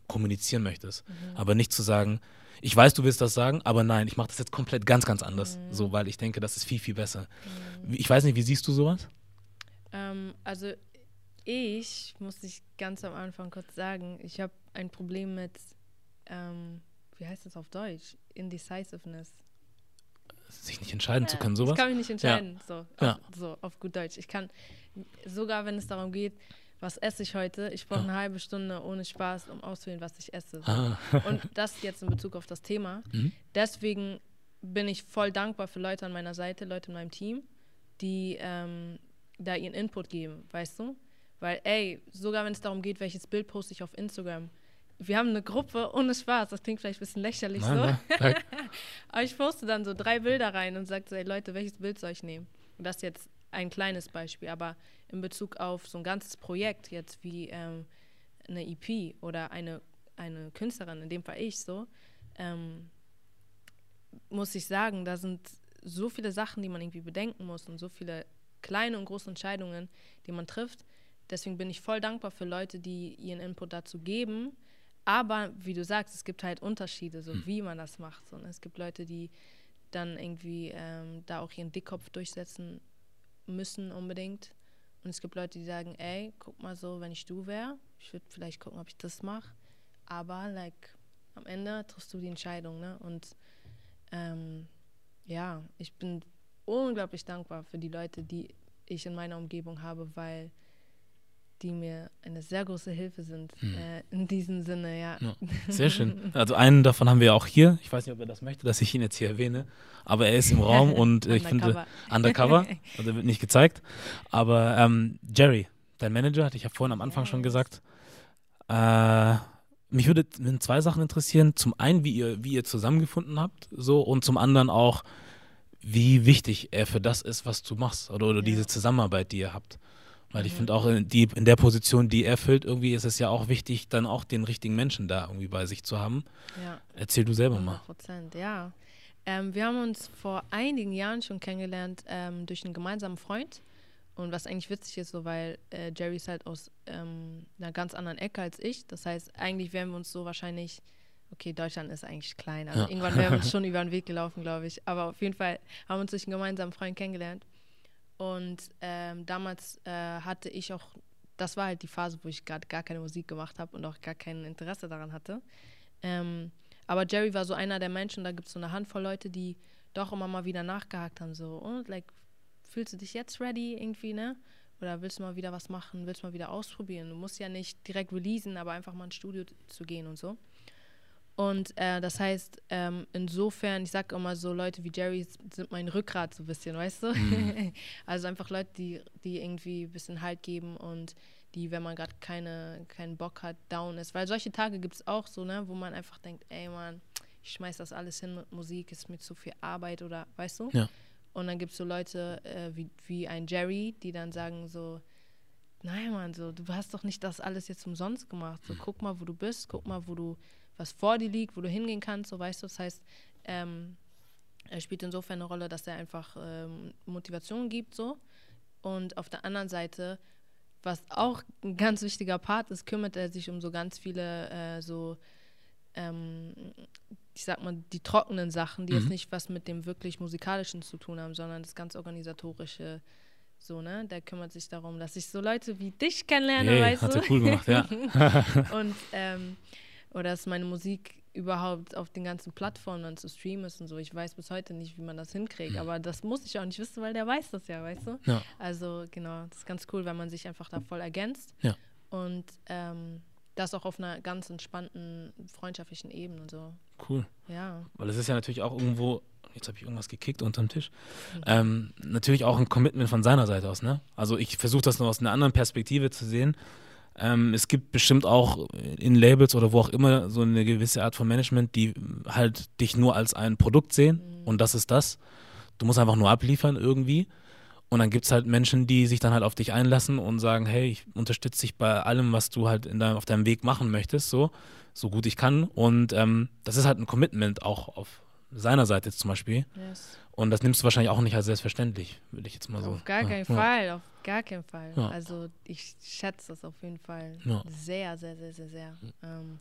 kommunizieren möchtest. Mhm. Aber nicht zu sagen, ich weiß, du willst das sagen, aber nein, ich mache das jetzt komplett ganz, ganz anders. Mhm. So, weil ich denke, das ist viel, viel besser. Mhm. Ich weiß nicht, wie siehst du sowas? Ähm, also ich, muss ich ganz am Anfang kurz sagen, ich habe ein Problem mit, ähm, wie heißt das auf Deutsch? Indecisiveness. Sich nicht entscheiden ja, zu können, sowas? Ich kann mich nicht entscheiden, ja. So, auf, ja. so auf gut Deutsch. Ich kann, sogar wenn es darum geht, was esse ich heute? Ich brauche eine halbe Stunde ohne Spaß, um auszuwählen, was ich esse. Ah. Und das jetzt in Bezug auf das Thema. Mhm. Deswegen bin ich voll dankbar für Leute an meiner Seite, Leute in meinem Team, die ähm, da ihren Input geben, weißt du? Weil, ey, sogar wenn es darum geht, welches Bild poste ich auf Instagram, wir haben eine Gruppe ohne Spaß. Das klingt vielleicht ein bisschen lächerlich nein, so. Nein, Aber ich poste dann so drei Bilder rein und sage so, ey Leute, welches Bild soll ich nehmen? Und das jetzt ein kleines Beispiel, aber in Bezug auf so ein ganzes Projekt, jetzt wie ähm, eine EP oder eine, eine Künstlerin, in dem Fall ich so, ähm, muss ich sagen, da sind so viele Sachen, die man irgendwie bedenken muss und so viele kleine und große Entscheidungen, die man trifft. Deswegen bin ich voll dankbar für Leute, die ihren Input dazu geben. Aber wie du sagst, es gibt halt Unterschiede, so hm. wie man das macht. So, ne? Es gibt Leute, die dann irgendwie ähm, da auch ihren Dickkopf durchsetzen müssen unbedingt. Und es gibt Leute, die sagen, ey, guck mal so, wenn ich du wäre, ich würde vielleicht gucken, ob ich das mache. Aber like, am Ende triffst du die Entscheidung, ne? Und ähm, ja, ich bin unglaublich dankbar für die Leute, die ich in meiner Umgebung habe, weil die mir eine sehr große Hilfe sind hm. äh, in diesem Sinne, ja. ja. Sehr schön. Also einen davon haben wir auch hier. Ich weiß nicht, ob er das möchte, dass ich ihn jetzt hier erwähne, aber er ist im Raum und äh, ich finde undercover, also wird nicht gezeigt. Aber ähm, Jerry, dein Manager, hatte ich ja vorhin am Anfang yes. schon gesagt. Äh, mich würde in zwei Sachen interessieren. Zum einen, wie ihr, wie ihr zusammengefunden habt, so und zum anderen auch, wie wichtig er für das ist, was du machst oder, oder ja. diese Zusammenarbeit, die ihr habt. Weil ich mhm. finde auch in, die, in der Position, die er füllt, irgendwie ist es ja auch wichtig, dann auch den richtigen Menschen da irgendwie bei sich zu haben. Ja. Erzähl du selber mal. Prozent, ja. Ähm, wir haben uns vor einigen Jahren schon kennengelernt ähm, durch einen gemeinsamen Freund. Und was eigentlich witzig ist, so weil äh, Jerry ist halt aus ähm, einer ganz anderen Ecke als ich. Das heißt, eigentlich wären wir uns so wahrscheinlich, okay, Deutschland ist eigentlich klein, also ja. irgendwann wären wir uns schon über den Weg gelaufen, glaube ich. Aber auf jeden Fall haben wir uns durch einen gemeinsamen Freund kennengelernt. Und ähm, damals äh, hatte ich auch, das war halt die Phase, wo ich gerade gar keine Musik gemacht habe und auch gar kein Interesse daran hatte. Ähm, aber Jerry war so einer der Menschen, da gibt es so eine Handvoll Leute, die doch immer mal wieder nachgehakt haben, so, und oh, like, fühlst du dich jetzt ready irgendwie, ne? Oder willst du mal wieder was machen, willst du mal wieder ausprobieren? Du musst ja nicht direkt releasen, aber einfach mal ins Studio zu gehen und so. Und äh, das heißt, ähm, insofern, ich sage immer so, Leute wie Jerry sind mein Rückgrat so ein bisschen, weißt du? Mhm. also einfach Leute, die, die irgendwie ein bisschen Halt geben und die, wenn man gerade keine, keinen Bock hat, down ist. Weil solche Tage gibt es auch so, ne, wo man einfach denkt, ey Mann, ich schmeiß das alles hin mit Musik, ist mir zu viel Arbeit oder weißt du? Ja. Und dann gibt es so Leute äh, wie, wie ein Jerry, die dann sagen so, nein Mann, so, du hast doch nicht das alles jetzt umsonst gemacht. So, guck mal, wo du bist, guck mal, wo du was vor dir liegt, wo du hingehen kannst, so weißt du. Das heißt, ähm, er spielt insofern eine Rolle, dass er einfach ähm, Motivation gibt, so. Und auf der anderen Seite, was auch ein ganz wichtiger Part ist, kümmert er sich um so ganz viele äh, so, ähm, ich sag mal, die trockenen Sachen, die mhm. jetzt nicht was mit dem wirklich musikalischen zu tun haben, sondern das ganz organisatorische. So, ne? Der kümmert sich darum, dass ich so Leute wie dich kennenlerne, hey, weißt hat du? cool gemacht, ja. und ähm, oder dass meine Musik überhaupt auf den ganzen Plattformen dann zu streamen ist und so. Ich weiß bis heute nicht, wie man das hinkriegt, ja. aber das muss ich auch nicht wissen, weil der weiß das ja, weißt du? Ja. Also genau, das ist ganz cool, wenn man sich einfach da voll ergänzt ja. und ähm, das auch auf einer ganz entspannten, freundschaftlichen Ebene und so. Cool. Ja. Weil es ist ja natürlich auch irgendwo, jetzt habe ich irgendwas gekickt unterm Tisch, mhm. ähm, natürlich auch ein Commitment von seiner Seite aus, ne? Also ich versuche das nur aus einer anderen Perspektive zu sehen ähm, es gibt bestimmt auch in Labels oder wo auch immer so eine gewisse Art von Management, die halt dich nur als ein Produkt sehen mhm. und das ist das. Du musst einfach nur abliefern irgendwie. Und dann gibt es halt Menschen, die sich dann halt auf dich einlassen und sagen, hey, ich unterstütze dich bei allem, was du halt in deinem, auf deinem Weg machen möchtest, so, so gut ich kann. Und ähm, das ist halt ein Commitment auch auf seiner Seite jetzt zum Beispiel. Yes. Und das nimmst du wahrscheinlich auch nicht als selbstverständlich, würde ich jetzt mal so. Auf gar keinen ja. Fall, auf gar keinen Fall. Ja. Also ich schätze das auf jeden Fall Ja. sehr, sehr, sehr, sehr, sehr. Ähm,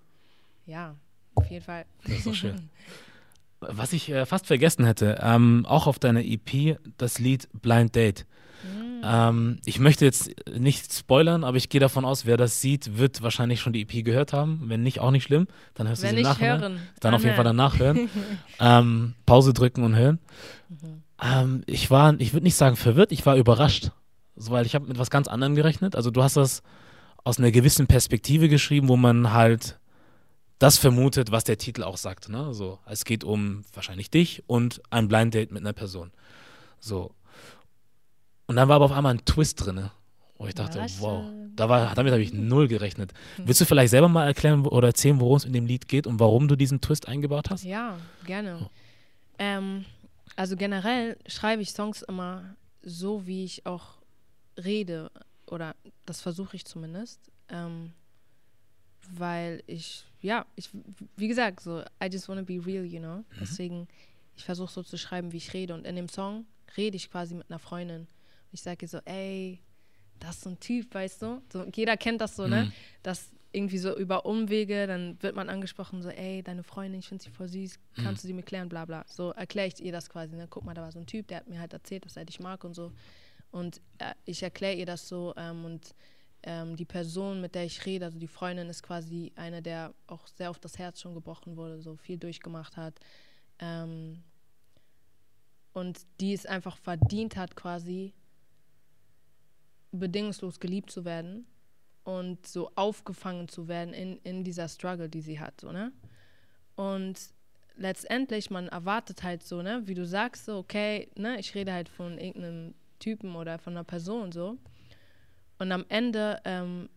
ja, auf jeden Fall. Das ist doch schön. Was ich äh, fast vergessen hätte, ähm, auch auf deiner EP das Lied Blind Date. Mm. Ähm, ich möchte jetzt nicht spoilern, aber ich gehe davon aus, wer das sieht, wird wahrscheinlich schon die EP gehört haben. Wenn nicht, auch nicht schlimm. Dann hörst du sie nachher. hören, Dann auf jeden Fall danach hören. ähm, Pause drücken und hören. Mhm. Ähm, ich war, ich würde nicht sagen verwirrt, ich war überrascht. So, weil ich habe mit was ganz anderem gerechnet. Also du hast das aus einer gewissen Perspektive geschrieben, wo man halt das vermutet, was der Titel auch sagt. Ne? So, es geht um wahrscheinlich dich und ein Blind Date mit einer Person. So. Und dann war aber auf einmal ein Twist drin, wo ich dachte, Was? wow, da war, damit habe ich null gerechnet. Willst du vielleicht selber mal erklären oder erzählen, worum es in dem Lied geht und warum du diesen Twist eingebaut hast? Ja, gerne. Ähm, also generell schreibe ich Songs immer so, wie ich auch rede. Oder das versuche ich zumindest. Ähm, weil ich, ja, ich, wie gesagt, so, I just wanna be real, you know. Deswegen, ich versuche so zu schreiben, wie ich rede. Und in dem Song rede ich quasi mit einer Freundin. Ich sage ihr so, ey, das ist so ein Typ, weißt du? So, jeder kennt das so, ne? Mhm. Das irgendwie so über Umwege, dann wird man angesprochen, so, ey, deine Freundin, ich finde sie voll süß, kannst du sie mir klären, bla bla. So erkläre ich ihr das quasi, ne? Guck mal, da war so ein Typ, der hat mir halt erzählt, dass er dich mag und so. Und äh, ich erkläre ihr das so ähm, und ähm, die Person, mit der ich rede, also die Freundin, ist quasi eine, der auch sehr oft das Herz schon gebrochen wurde, so viel durchgemacht hat. Ähm, und die es einfach verdient hat, quasi bedingungslos geliebt zu werden und so aufgefangen zu werden in, in dieser Struggle, die sie hat, so, ne? Und letztendlich, man erwartet halt so, ne, wie du sagst, so, okay, ne, ich rede halt von irgendeinem Typen oder von einer Person so. Und am Ende ähm,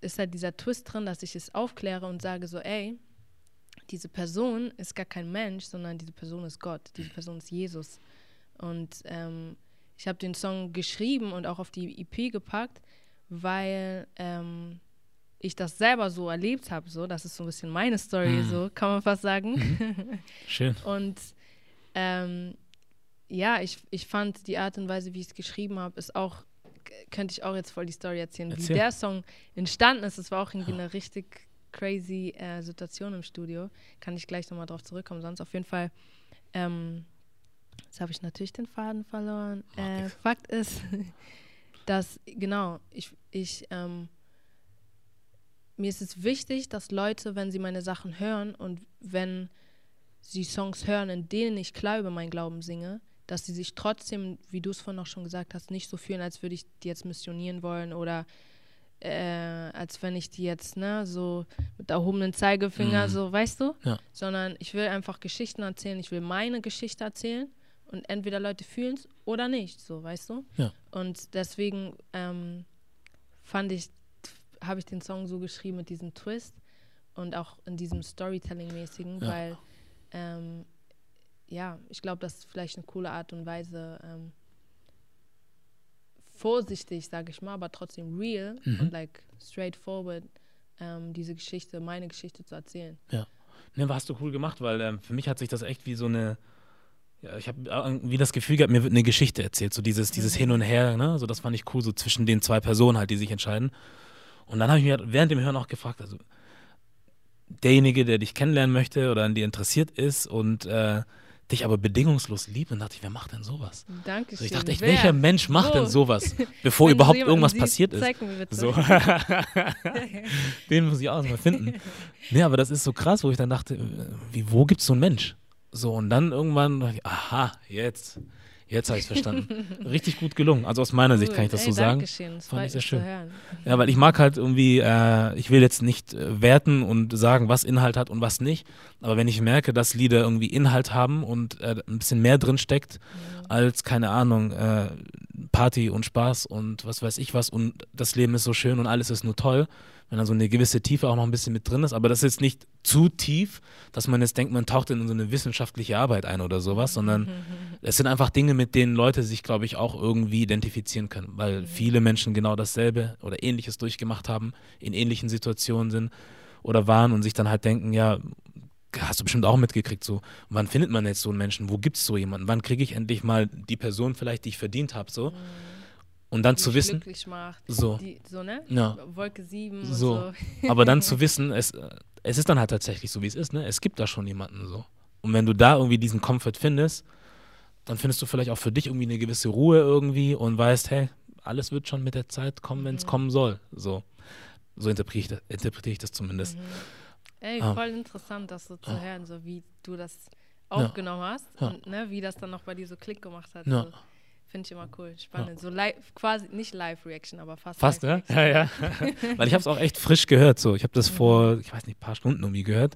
ist halt dieser Twist drin, dass ich es aufkläre und sage so, ey, diese Person ist gar kein Mensch, sondern diese Person ist Gott, diese Person ist Jesus. Und ähm, ich habe den Song geschrieben und auch auf die EP gepackt, weil ähm, ich das selber so erlebt habe. So, das ist so ein bisschen meine Story, Mhm. so kann man fast sagen. Schön. Und ähm, ja, ich, ich fand die Art und Weise, wie ich es geschrieben habe, ist auch, könnte ich auch jetzt voll die Story erzählen, Erzähl. wie der Song entstanden ist. Es war auch irgendwie eine richtig crazy äh, Situation im Studio. Kann ich gleich nochmal drauf zurückkommen. Sonst auf jeden Fall, ähm, jetzt habe ich natürlich den Faden verloren. Äh. Fakt ist, dass, genau, ich, ich ähm, mir ist es wichtig, dass Leute, wenn sie meine Sachen hören und wenn sie Songs hören, in denen ich klar über meinen Glauben singe, dass sie sich trotzdem, wie du es vorhin auch schon gesagt hast, nicht so fühlen, als würde ich die jetzt missionieren wollen oder äh, als wenn ich die jetzt ne, so mit erhobenen Zeigefinger, Mhm. so, weißt du? Ja. Sondern ich will einfach Geschichten erzählen, ich will meine Geschichte erzählen und entweder Leute fühlen es oder nicht, so, weißt du? Ja. Und deswegen ähm, fand ich, habe ich den Song so geschrieben mit diesem Twist und auch in diesem Storytelling-mäßigen, Ja. weil ähm, ja, ich glaube, das ist vielleicht eine coole Art und Weise, ähm, vorsichtig, sage ich mal, aber trotzdem real Mhm. und like straightforward ähm, diese Geschichte, meine Geschichte zu erzählen. Ne, hast du cool gemacht, weil ähm, für mich hat sich das echt wie so eine, ja, ich habe irgendwie das Gefühl gehabt, mir wird eine Geschichte erzählt, so dieses, dieses Mhm. Hin und Her, ne, so das fand ich cool, so zwischen den zwei Personen halt, die sich entscheiden. Und dann habe ich mir während dem Hören auch gefragt, also derjenige, der dich kennenlernen möchte oder an dir interessiert ist und äh, dich aber bedingungslos liebt, dann dachte ich, wer macht denn sowas? Danke Also ich dachte echt, welcher Mensch macht Wo? denn sowas, bevor überhaupt irgendwas siehst, passiert ist? So. Den muss ich auch mal finden. Nee, aber das ist so krass, wo ich dann dachte, äh, wie, wo gibt es so einen Mensch? So, und dann irgendwann, dachte ich, aha, jetzt, jetzt habe ich es verstanden. Richtig gut gelungen. Also aus meiner Sicht kann ich das Ey, so sagen. Das Fand ich sehr schön. Ja, weil ich mag halt irgendwie, äh, ich will jetzt nicht äh, werten und sagen, was Inhalt hat und was nicht. Aber wenn ich merke, dass Lieder irgendwie Inhalt haben und äh, ein bisschen mehr drin steckt, als, keine Ahnung, äh, Party und Spaß und was weiß ich was und das Leben ist so schön und alles ist nur toll, wenn da so eine gewisse Tiefe auch noch ein bisschen mit drin ist, aber das ist nicht zu tief, dass man jetzt denkt, man taucht in so eine wissenschaftliche Arbeit ein oder sowas, sondern es sind einfach Dinge, mit denen Leute sich, glaube ich, auch irgendwie identifizieren können, weil viele Menschen genau dasselbe oder ähnliches durchgemacht haben, in ähnlichen Situationen sind oder waren und sich dann halt denken, ja, hast du bestimmt auch mitgekriegt, so, wann findet man jetzt so einen Menschen? Wo gibt es so jemanden? Wann kriege ich endlich mal die Person vielleicht, die ich verdient habe, so? Mhm. Und dann die zu wissen, macht. so, die, so ne? Ja. Wolke 7 so. so. aber dann zu wissen, es, es ist dann halt tatsächlich so, wie es ist, ne? Es gibt da schon jemanden so. Und wenn du da irgendwie diesen Comfort findest, dann findest du vielleicht auch für dich irgendwie eine gewisse Ruhe irgendwie und weißt, hey, alles wird schon mit der Zeit kommen, wenn es mhm. kommen soll. So, so interpretiere ich, das, interpretiere ich das zumindest. Mhm. Ey, ah. voll interessant, das so zu ah. hören, so wie du das aufgenommen ja. hast ja. und ne, wie das dann noch bei dir so Klick gemacht hat. Ja. So. Finde ich immer cool, spannend. So live, quasi nicht Live-Reaction, aber fast. Fast, ja? Ja, ja. Weil ich habe es auch echt frisch gehört. So. Ich habe das mhm. vor, ich weiß nicht, ein paar Stunden irgendwie gehört,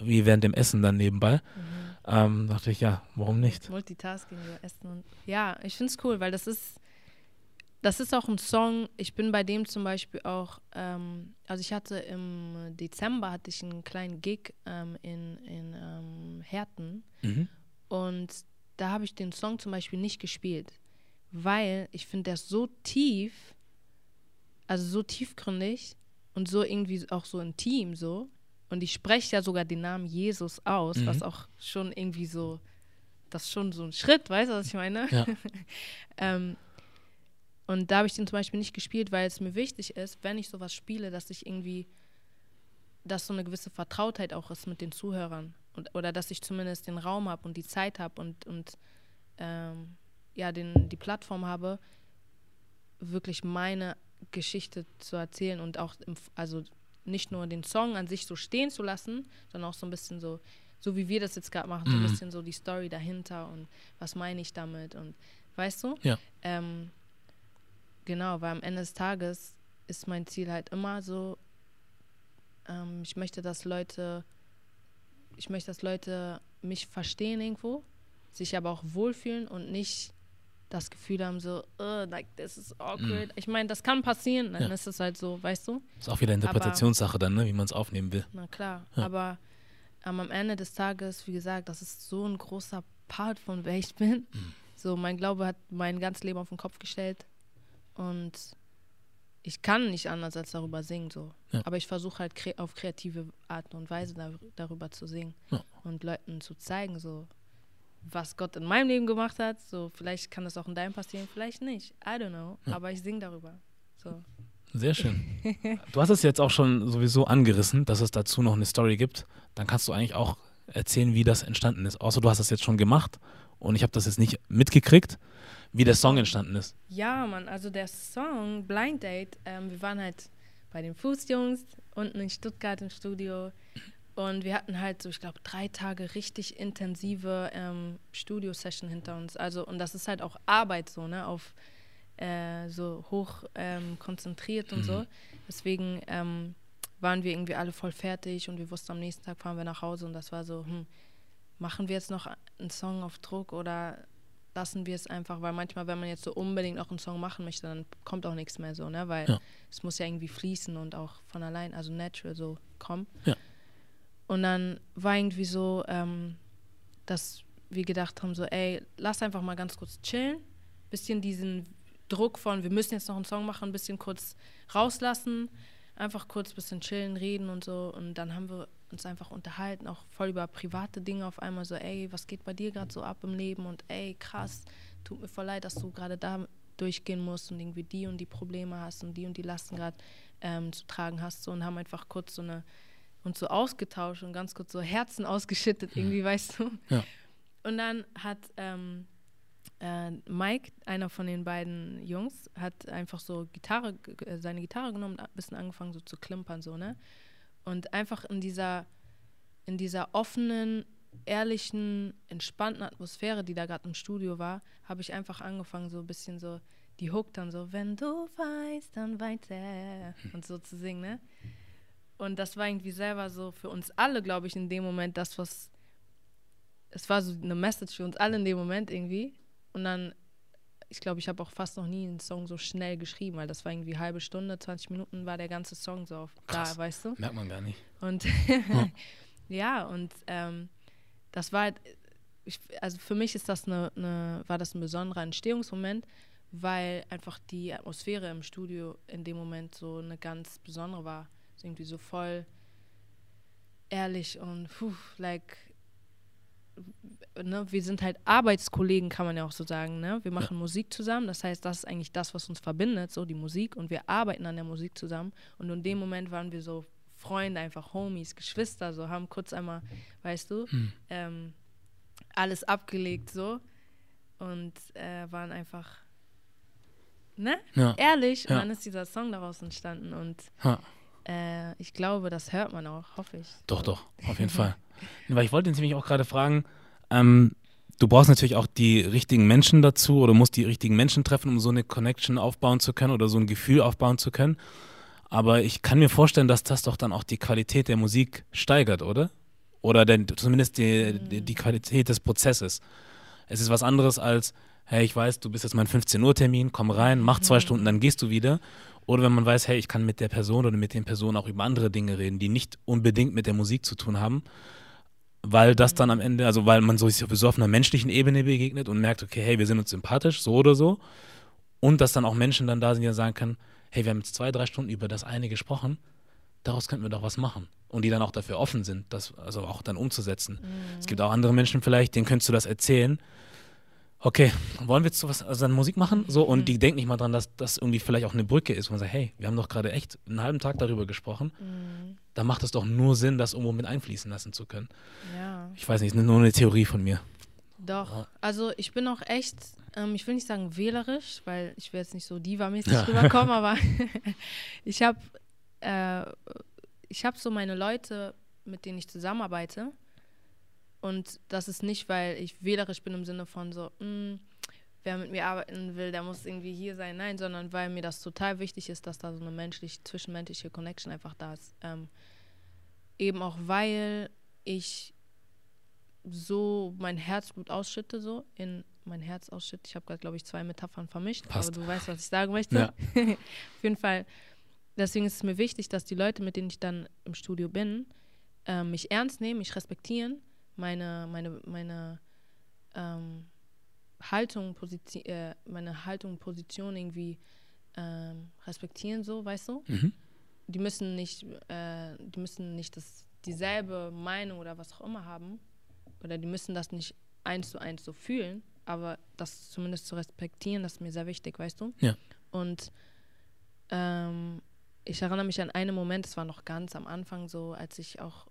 wie während dem Essen dann nebenbei. Mhm. Ähm, dachte ich, ja, warum nicht? Multitasking, so Essen und. Ja, ich finde es cool, weil das ist das ist auch ein Song, ich bin bei dem zum Beispiel auch, ähm, also ich hatte im Dezember hatte ich einen kleinen Gig ähm, in, in ähm, Herten mhm. und da habe ich den Song zum Beispiel nicht gespielt, weil ich finde, ist so tief, also so tiefgründig und so irgendwie auch so intim so und ich spreche ja sogar den Namen Jesus aus, mhm. was auch schon irgendwie so, das ist schon so ein Schritt, weißt du, was ich meine? Ja. ähm, und da habe ich den zum Beispiel nicht gespielt, weil es mir wichtig ist, wenn ich sowas spiele, dass ich irgendwie, dass so eine gewisse Vertrautheit auch ist mit den Zuhörern. Und, oder dass ich zumindest den Raum habe und die Zeit habe und, und ähm, ja, den, die Plattform habe, wirklich meine Geschichte zu erzählen und auch, im, also nicht nur den Song an sich so stehen zu lassen, sondern auch so ein bisschen so, so wie wir das jetzt gerade machen, so ein mhm. bisschen so die Story dahinter und was meine ich damit und weißt du? Ja. Ähm, Genau, weil am Ende des Tages ist mein Ziel halt immer so, ähm, ich möchte, dass Leute, ich möchte, dass Leute mich verstehen irgendwo, sich aber auch wohlfühlen und nicht das Gefühl haben, so, uh, like, this is awkward. Mm. Ich meine, das kann passieren, dann ja. ist es halt so, weißt du? Ist auch wieder Interpretationssache dann, ne, wie man es aufnehmen will. Na klar, ja. aber ähm, am Ende des Tages, wie gesagt, das ist so ein großer Part von wer ich bin. Mm. So, mein Glaube hat mein ganzes Leben auf den Kopf gestellt. Und ich kann nicht anders als darüber singen, so. Ja. Aber ich versuche halt kre auf kreative Art und Weise dar darüber zu singen und Leuten zu zeigen, so, was Gott in meinem Leben gemacht hat. So, vielleicht kann das auch in deinem passieren, vielleicht nicht. I don't know. Ja. Aber ich singe darüber. So. Sehr schön. Du hast es jetzt auch schon sowieso angerissen, dass es dazu noch eine Story gibt. Dann kannst du eigentlich auch erzählen, wie das entstanden ist. Außer du hast das jetzt schon gemacht und ich habe das jetzt nicht mitgekriegt wie der Song entstanden ist. Ja, Mann, also der Song Blind Date, ähm, wir waren halt bei den Fußjungs unten in Stuttgart im Studio und wir hatten halt so, ich glaube, drei Tage richtig intensive ähm, Studio-Session hinter uns. Also, und das ist halt auch Arbeit so, ne, auf äh, so hoch ähm, konzentriert und mhm. so. Deswegen ähm, waren wir irgendwie alle voll fertig und wir wussten, am nächsten Tag fahren wir nach Hause und das war so, hm, machen wir jetzt noch einen Song auf Druck oder lassen wir es einfach, weil manchmal, wenn man jetzt so unbedingt auch einen Song machen möchte, dann kommt auch nichts mehr so, ne? Weil ja. es muss ja irgendwie fließen und auch von allein, also natural so kommen. Ja. Und dann war irgendwie so, ähm, dass wir gedacht haben, so, ey, lass einfach mal ganz kurz chillen, bisschen diesen Druck von, wir müssen jetzt noch einen Song machen, ein bisschen kurz rauslassen, einfach kurz ein bisschen chillen, reden und so. Und dann haben wir uns einfach unterhalten, auch voll über private Dinge auf einmal so, ey, was geht bei dir gerade so ab im Leben? Und ey, krass, tut mir voll leid, dass du gerade da durchgehen musst und irgendwie die und die Probleme hast und die und die Lasten gerade ähm, zu tragen hast. So, und haben einfach kurz so eine uns so ausgetauscht und ganz kurz so Herzen ausgeschüttet, irgendwie, weißt du. Ja. Und dann hat ähm, äh, Mike, einer von den beiden Jungs, hat einfach so Gitarre, äh, seine Gitarre genommen und ein bisschen angefangen so zu klimpern, so, ne? Und einfach in dieser, in dieser offenen, ehrlichen, entspannten Atmosphäre, die da gerade im Studio war, habe ich einfach angefangen, so ein bisschen so die Hook dann so, wenn du weißt, dann weiter und so zu singen, ne? Und das war irgendwie selber so für uns alle, glaube ich, in dem Moment das, was es war so eine Message für uns alle in dem Moment irgendwie. Und dann ich glaube, ich habe auch fast noch nie einen Song so schnell geschrieben, weil das war irgendwie halbe Stunde, 20 Minuten war der ganze Song so auf Krass. da, weißt du? Merkt man gar nicht. Und ja, und ähm, das war halt, ich, also für mich ist das eine, eine, war das ein besonderer Entstehungsmoment, weil einfach die Atmosphäre im Studio in dem Moment so eine ganz besondere war. Also irgendwie so voll ehrlich und puh, like ne, wir sind halt Arbeitskollegen, kann man ja auch so sagen. Ne? Wir machen ja. Musik zusammen, das heißt, das ist eigentlich das, was uns verbindet, so die Musik und wir arbeiten an der Musik zusammen. Und in dem Moment waren wir so Freunde, einfach Homies, Geschwister, so haben kurz einmal, weißt du, hm. ähm, alles abgelegt so und äh, waren einfach, ne, ja. ehrlich. Und ja. dann ist dieser Song daraus entstanden und äh, ich glaube, das hört man auch, hoffe ich. Doch, doch, auf jeden Fall. Weil ich wollte nämlich auch gerade fragen, ähm, du brauchst natürlich auch die richtigen Menschen dazu oder musst die richtigen Menschen treffen, um so eine Connection aufbauen zu können oder so ein Gefühl aufbauen zu können. Aber ich kann mir vorstellen, dass das doch dann auch die Qualität der Musik steigert, oder? Oder denn zumindest die, die, die Qualität des Prozesses. Es ist was anderes als, hey, ich weiß, du bist jetzt mein 15 Uhr Termin, komm rein, mach zwei mhm. Stunden, dann gehst du wieder. Oder wenn man weiß, hey, ich kann mit der Person oder mit den Personen auch über andere Dinge reden, die nicht unbedingt mit der Musik zu tun haben weil das dann am Ende, also weil man so, sich sowieso auf einer menschlichen Ebene begegnet und merkt, okay, hey, wir sind uns sympathisch, so oder so. Und dass dann auch Menschen dann da sind, die sagen können, hey, wir haben jetzt zwei, drei Stunden über das eine gesprochen, daraus könnten wir doch was machen. Und die dann auch dafür offen sind, das also auch dann umzusetzen. Mhm. Es gibt auch andere Menschen vielleicht, denen könntest du das erzählen okay, wollen wir jetzt sowas, also dann Musik machen? So, und mhm. die denken nicht mal dran, dass das irgendwie vielleicht auch eine Brücke ist, wo man sagt, hey, wir haben doch gerade echt einen halben Tag darüber gesprochen. Mhm. Da macht es doch nur Sinn, das irgendwo mit einfließen lassen zu können. Ja. Ich weiß nicht, ist nur eine Theorie von mir. Doch, ja. also ich bin auch echt, ähm, ich will nicht sagen wählerisch, weil ich will jetzt nicht so diva-mäßig ja. rüberkommen, aber ich habe äh, ich habe so meine Leute, mit denen ich zusammenarbeite, und das ist nicht, weil ich wählerisch bin im Sinne von so, mh, mm, wer mit mir arbeiten will, der muss irgendwie hier sein. Nein, sondern weil mir das total wichtig ist, dass da so eine menschlich, zwischenmenschliche Connection einfach da ist. Ähm, eben auch, weil ich so mein Herzblut ausschütte, so in mein Herz ausschütte. Ich habe gerade, glaube ich, zwei Metaphern vermischt, Passt. aber du weißt, was ich sagen möchte. Ja. Auf jeden Fall. Deswegen ist es mir wichtig, dass die Leute, mit denen ich dann im Studio bin, äh, mich ernst nehmen, mich respektieren meine, meine, meine ähm, Haltung, Position, äh, meine Haltung, Position irgendwie ähm, respektieren, so, weißt du? Mhm. Die müssen nicht, äh, die müssen nicht das, dieselbe Meinung oder was auch immer haben. Oder die müssen das nicht eins zu eins so fühlen, aber das zumindest zu respektieren, das ist mir sehr wichtig, weißt du? Ja. Und ähm, ich erinnere mich an einen Moment, das war noch ganz am Anfang so, als ich auch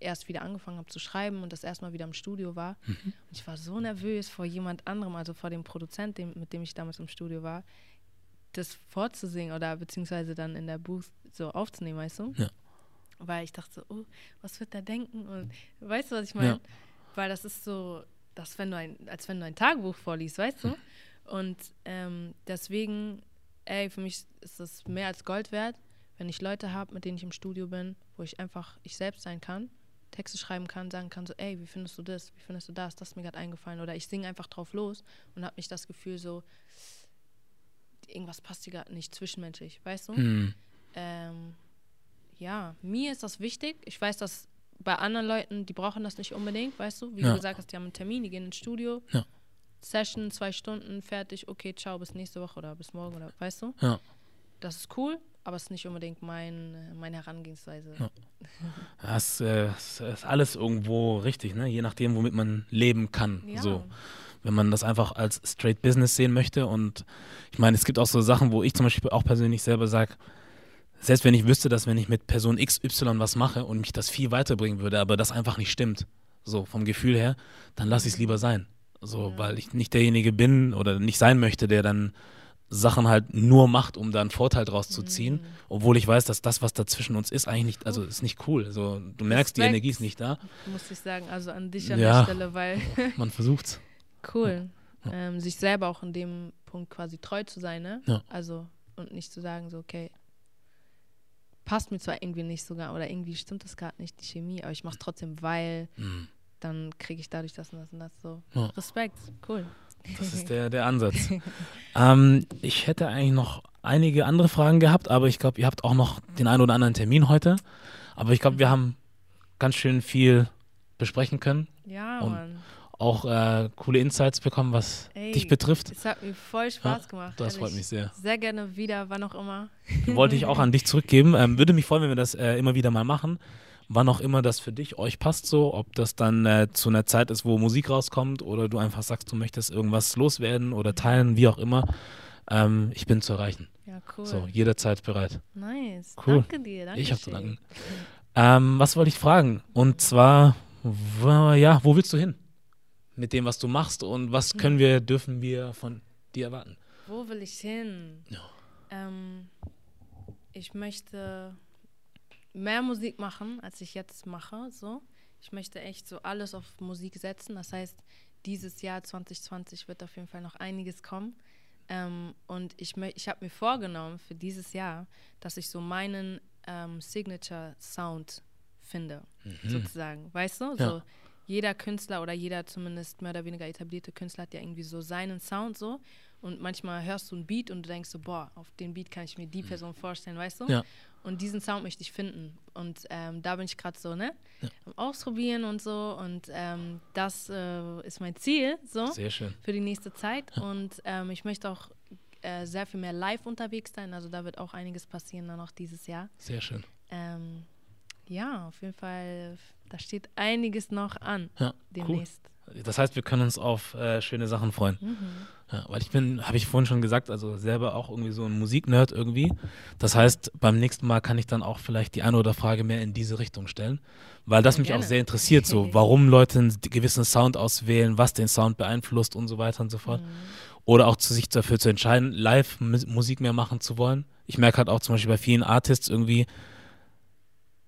erst wieder angefangen habe zu schreiben und das erstmal wieder im Studio war. Mhm. Und ich war so nervös vor jemand anderem, also vor dem Produzenten, mit dem ich damals im Studio war, das vorzusingen oder beziehungsweise dann in der Booth so aufzunehmen, weißt du? Ja. Weil ich dachte so, oh, was wird der denken? Und weißt du, was ich meine? Ja. Weil das ist so, das, wenn du ein, als wenn du ein Tagebuch vorliest, weißt du? Und ähm, deswegen, ey, für mich ist das mehr als Gold wert, wenn ich Leute habe, mit denen ich im Studio bin, wo ich einfach ich selbst sein kann Texte schreiben kann, sagen kann, so, ey, wie findest du das? Wie findest du das? Das ist mir gerade eingefallen. Oder ich singe einfach drauf los und habe nicht das Gefühl, so, irgendwas passt hier gerade nicht zwischenmenschlich, weißt du? Mhm. Ähm, ja, mir ist das wichtig. Ich weiß, dass bei anderen Leuten, die brauchen das nicht unbedingt, weißt du? Wie ja. du gesagt hast, die haben einen Termin, die gehen ins Studio. Ja. Session, zwei Stunden, fertig, okay, ciao, bis nächste Woche oder bis morgen oder weißt du? Ja. Das ist cool, aber es ist nicht unbedingt mein, meine Herangehensweise. Ja. Das, äh, ist alles irgendwo richtig, ne? je nachdem, womit man leben kann. Ja. So. Wenn man das einfach als straight Business sehen möchte. Und ich meine, es gibt auch so Sachen, wo ich zum Beispiel auch persönlich selber sage, selbst wenn ich wüsste, dass wenn ich mit Person XY was mache und mich das viel weiterbringen würde, aber das einfach nicht stimmt, so vom Gefühl her, dann lasse ich es lieber sein. So, ja. weil ich nicht derjenige bin oder nicht sein möchte, der dann Sachen halt nur macht, um da einen Vorteil draus zu ziehen, mhm. obwohl ich weiß, dass das, was da zwischen uns ist, eigentlich nicht, also ist nicht cool. Also du merkst, Respekt, die Energie ist nicht da. Muss ich sagen, also an dich an ja, der Stelle, weil man versucht's. Cool. Ja. Ähm, sich selber auch in dem Punkt quasi treu zu sein, ne? Ja. Also und nicht zu sagen, so, okay, passt mir zwar irgendwie nicht sogar oder irgendwie stimmt das gerade nicht, die Chemie, aber ich mach's trotzdem, weil mhm. dann kriege ich dadurch das und das und das so. Respekt, cool. Das ist der, der Ansatz. ähm, ich hätte eigentlich noch einige andere Fragen gehabt, aber ich glaube, ihr habt auch noch den einen oder anderen Termin heute. Aber ich glaube, wir haben ganz schön viel besprechen können. Ja, und Mann. Auch äh, coole Insights bekommen, was Ey, dich betrifft. Es hat mir voll Spaß ja, gemacht. Das freut mich sehr. Sehr gerne wieder, wann auch immer. Wollte ich auch an dich zurückgeben. Ähm, würde mich freuen, wenn wir das äh, immer wieder mal machen. Wann auch immer das für dich, euch passt so, ob das dann äh, zu einer Zeit ist, wo Musik rauskommt oder du einfach sagst, du möchtest irgendwas loswerden oder teilen, wie auch immer. Ähm, ich bin zu erreichen. Ja, cool. So, jederzeit bereit. Nice. Cool. Danke dir. Danke Ich habe zu danken. Ähm, was wollte ich fragen? Und zwar, wa- ja, wo willst du hin? Mit dem, was du machst und was können wir, dürfen wir von dir erwarten? Wo will ich hin? Ja. Ähm, ich möchte mehr Musik machen, als ich jetzt mache. So. Ich möchte echt so alles auf Musik setzen. Das heißt, dieses Jahr 2020 wird auf jeden Fall noch einiges kommen. Ähm, und ich, ich habe mir vorgenommen für dieses Jahr, dass ich so meinen ähm, Signature Sound finde, sozusagen. Weißt du? Mhm. Ja. So, jeder Künstler oder jeder zumindest mehr oder weniger etablierte Künstler hat ja irgendwie so seinen Sound so. Und manchmal hörst du einen Beat und du denkst so, boah, auf den Beat kann ich mir die Person vorstellen, weißt du? Ja. Und diesen Sound möchte ich finden. Und ähm, da bin ich gerade so, ne? Am Ausprobieren und so. Und ähm, das äh, ist mein Ziel, so Sehr schön. für die nächste Zeit. Und ähm, ich möchte auch äh, sehr viel mehr live unterwegs sein. Also da wird auch einiges passieren dann noch dieses Jahr. Sehr schön. Ähm, ja, auf jeden Fall, da steht einiges noch an Ja, cool. Das heißt, wir können uns auf äh, schöne Sachen freuen. Mhm. Ja, weil ich bin, habe ich vorhin schon gesagt, also selber auch irgendwie so ein Musiknerd irgendwie. Das heißt, beim nächsten Mal kann ich dann auch vielleicht die eine oder Frage mehr in diese Richtung stellen, weil das Ja, mich auch gerne. sehr interessiert, so warum Leute einen gewissen Sound auswählen, was den Sound beeinflusst und so weiter und so fort. Mhm. Oder auch zu sich dafür zu entscheiden, live Mu- Musik mehr machen zu wollen. Ich merke halt auch zum Beispiel bei vielen Artists irgendwie,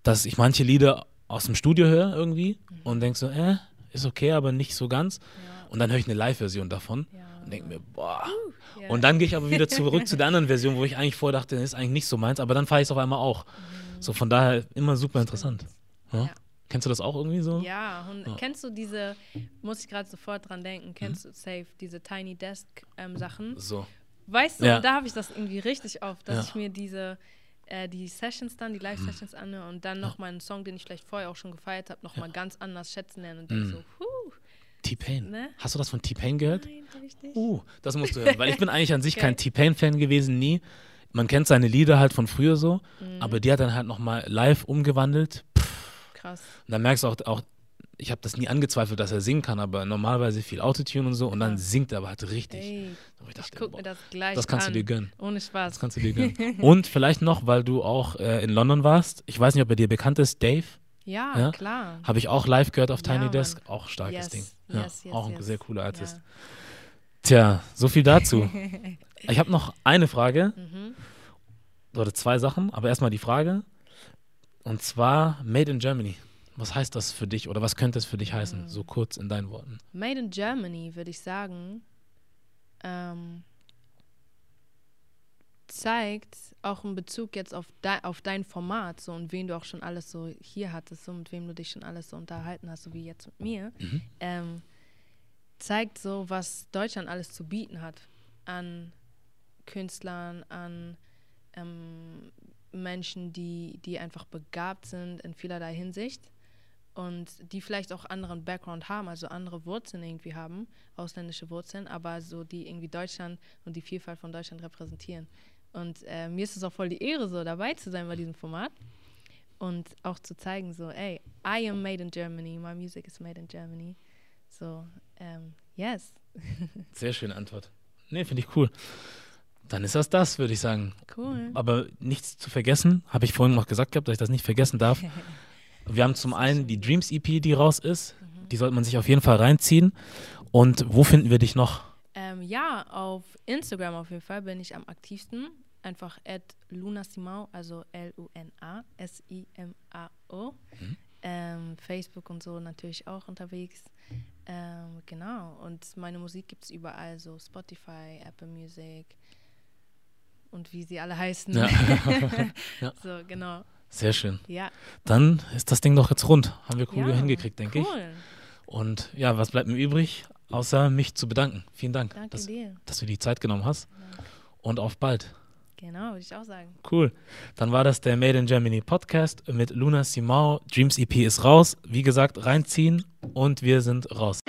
dass ich manche Lieder aus dem Studio höre irgendwie und denke so, äh, ist okay, aber nicht so ganz. Ja, Und dann höre ich eine Live-Version davon ja. und denke mir, boah. ja. Und dann gehe ich aber wieder zurück zu der anderen Version, wo ich eigentlich vorher dachte, das ist eigentlich nicht so meins, aber dann fahre ich es auf einmal auch. So von daher immer super interessant. Ja? Ja. Kennst du das auch irgendwie so? Ja, und Ja. kennst du diese, muss ich gerade sofort dran denken, kennst du safe diese Tiny Desk ähm, Sachen? So. Weißt du, da habe ich das irgendwie richtig oft, dass ich mir diese äh, die Sessions dann, die Live-Sessions anhöre und dann nochmal einen Song, den ich vielleicht vorher auch schon gefeiert habe, nochmal ganz anders schätzen lerne und denke Mhm. so, huh, T-Pain. Ne? Hast du das von T-Pain gehört? nein, habe ich nicht. Uh, das musst du hören, weil ich bin eigentlich an sich Okay. kein T-Pain-Fan gewesen, nie. Man kennt seine Lieder halt von früher so, Mhm. aber die hat dann halt nochmal live umgewandelt. Krass. Und dann merkst du auch, auch ich habe das nie angezweifelt, dass er singen kann, aber normalerweise viel Autotune und so und dann Ja. singt er aber halt richtig. Ey, ich ich dachte, gucke boah, mir das gleich das kannst an. du dir gönnen. Ohne Spaß. Das kannst du dir gönnen. Und vielleicht noch, weil du auch äh, in London warst. Ich weiß nicht, ob er dir bekannt ist, Dave. ja, Ja? klar. Habe ich auch live gehört auf Ja, Tiny Mann. Desk. Auch starkes yes, Ding. Ja, yes, yes, auch ein sehr cooler Artist. Ja. Tja, so viel dazu. ich habe noch eine Frage Mhm. oder zwei Sachen, aber erstmal die Frage. Und zwar Made in Germany. Was heißt das für dich oder was könnte es für dich heißen? So kurz in deinen Worten. Made in Germany, würde ich sagen, ähm, zeigt auch einen Bezug jetzt auf, dei auf dein Format so und wen du auch schon alles so hier hattest, so mit wem du dich schon alles so unterhalten hast, so wie jetzt mit mir, Mhm. ähm, zeigt so, was Deutschland alles zu bieten hat an Künstlern, an ähm, Menschen, die, die einfach begabt sind in vielerlei Hinsicht und die vielleicht auch anderen Background haben, also andere Wurzeln irgendwie haben, ausländische Wurzeln, aber so die irgendwie Deutschland und die Vielfalt von Deutschland repräsentieren. Und äh, mir ist es auch voll die Ehre, so dabei zu sein bei diesem Format und auch zu zeigen, so, ey, I am made in Germany, my music is made in Germany. So, ähm, yes, Sehr schöne Antwort. Nee, finde ich cool. Dann ist das das, würde ich sagen. cool. Aber nichts zu vergessen, habe ich vorhin noch gesagt gehabt, dass ich das nicht vergessen darf. Wir haben zum einen die Dreams EP, die raus ist. Die sollte man sich auf jeden Fall reinziehen. Und wo finden wir dich noch? Ähm, ja, auf Instagram auf jeden Fall bin ich am aktivsten. Einfach at lunasimao, also L-U-N-A-S-I-M-A-O. Ähm, Facebook und so natürlich auch unterwegs. Ähm, genau. Und meine Musik gibt es überall, so Spotify, Apple Music und wie sie alle heißen. Ja. Ja. So, genau. Sehr schön. Ja. Dann ist das Ding doch jetzt rund. Haben wir cool ja, hingekriegt, denke ich. Cool. Und ja, was bleibt mir übrig, außer mich zu bedanken. Vielen Dank, Danke dass, dir. dass du die Zeit genommen hast. Und auf bald. Genau, würde ich auch sagen. Cool. Dann war das der Made in Germany Podcast mit Luna Simao. Dreams EP ist raus. Wie gesagt, reinziehen und wir sind raus.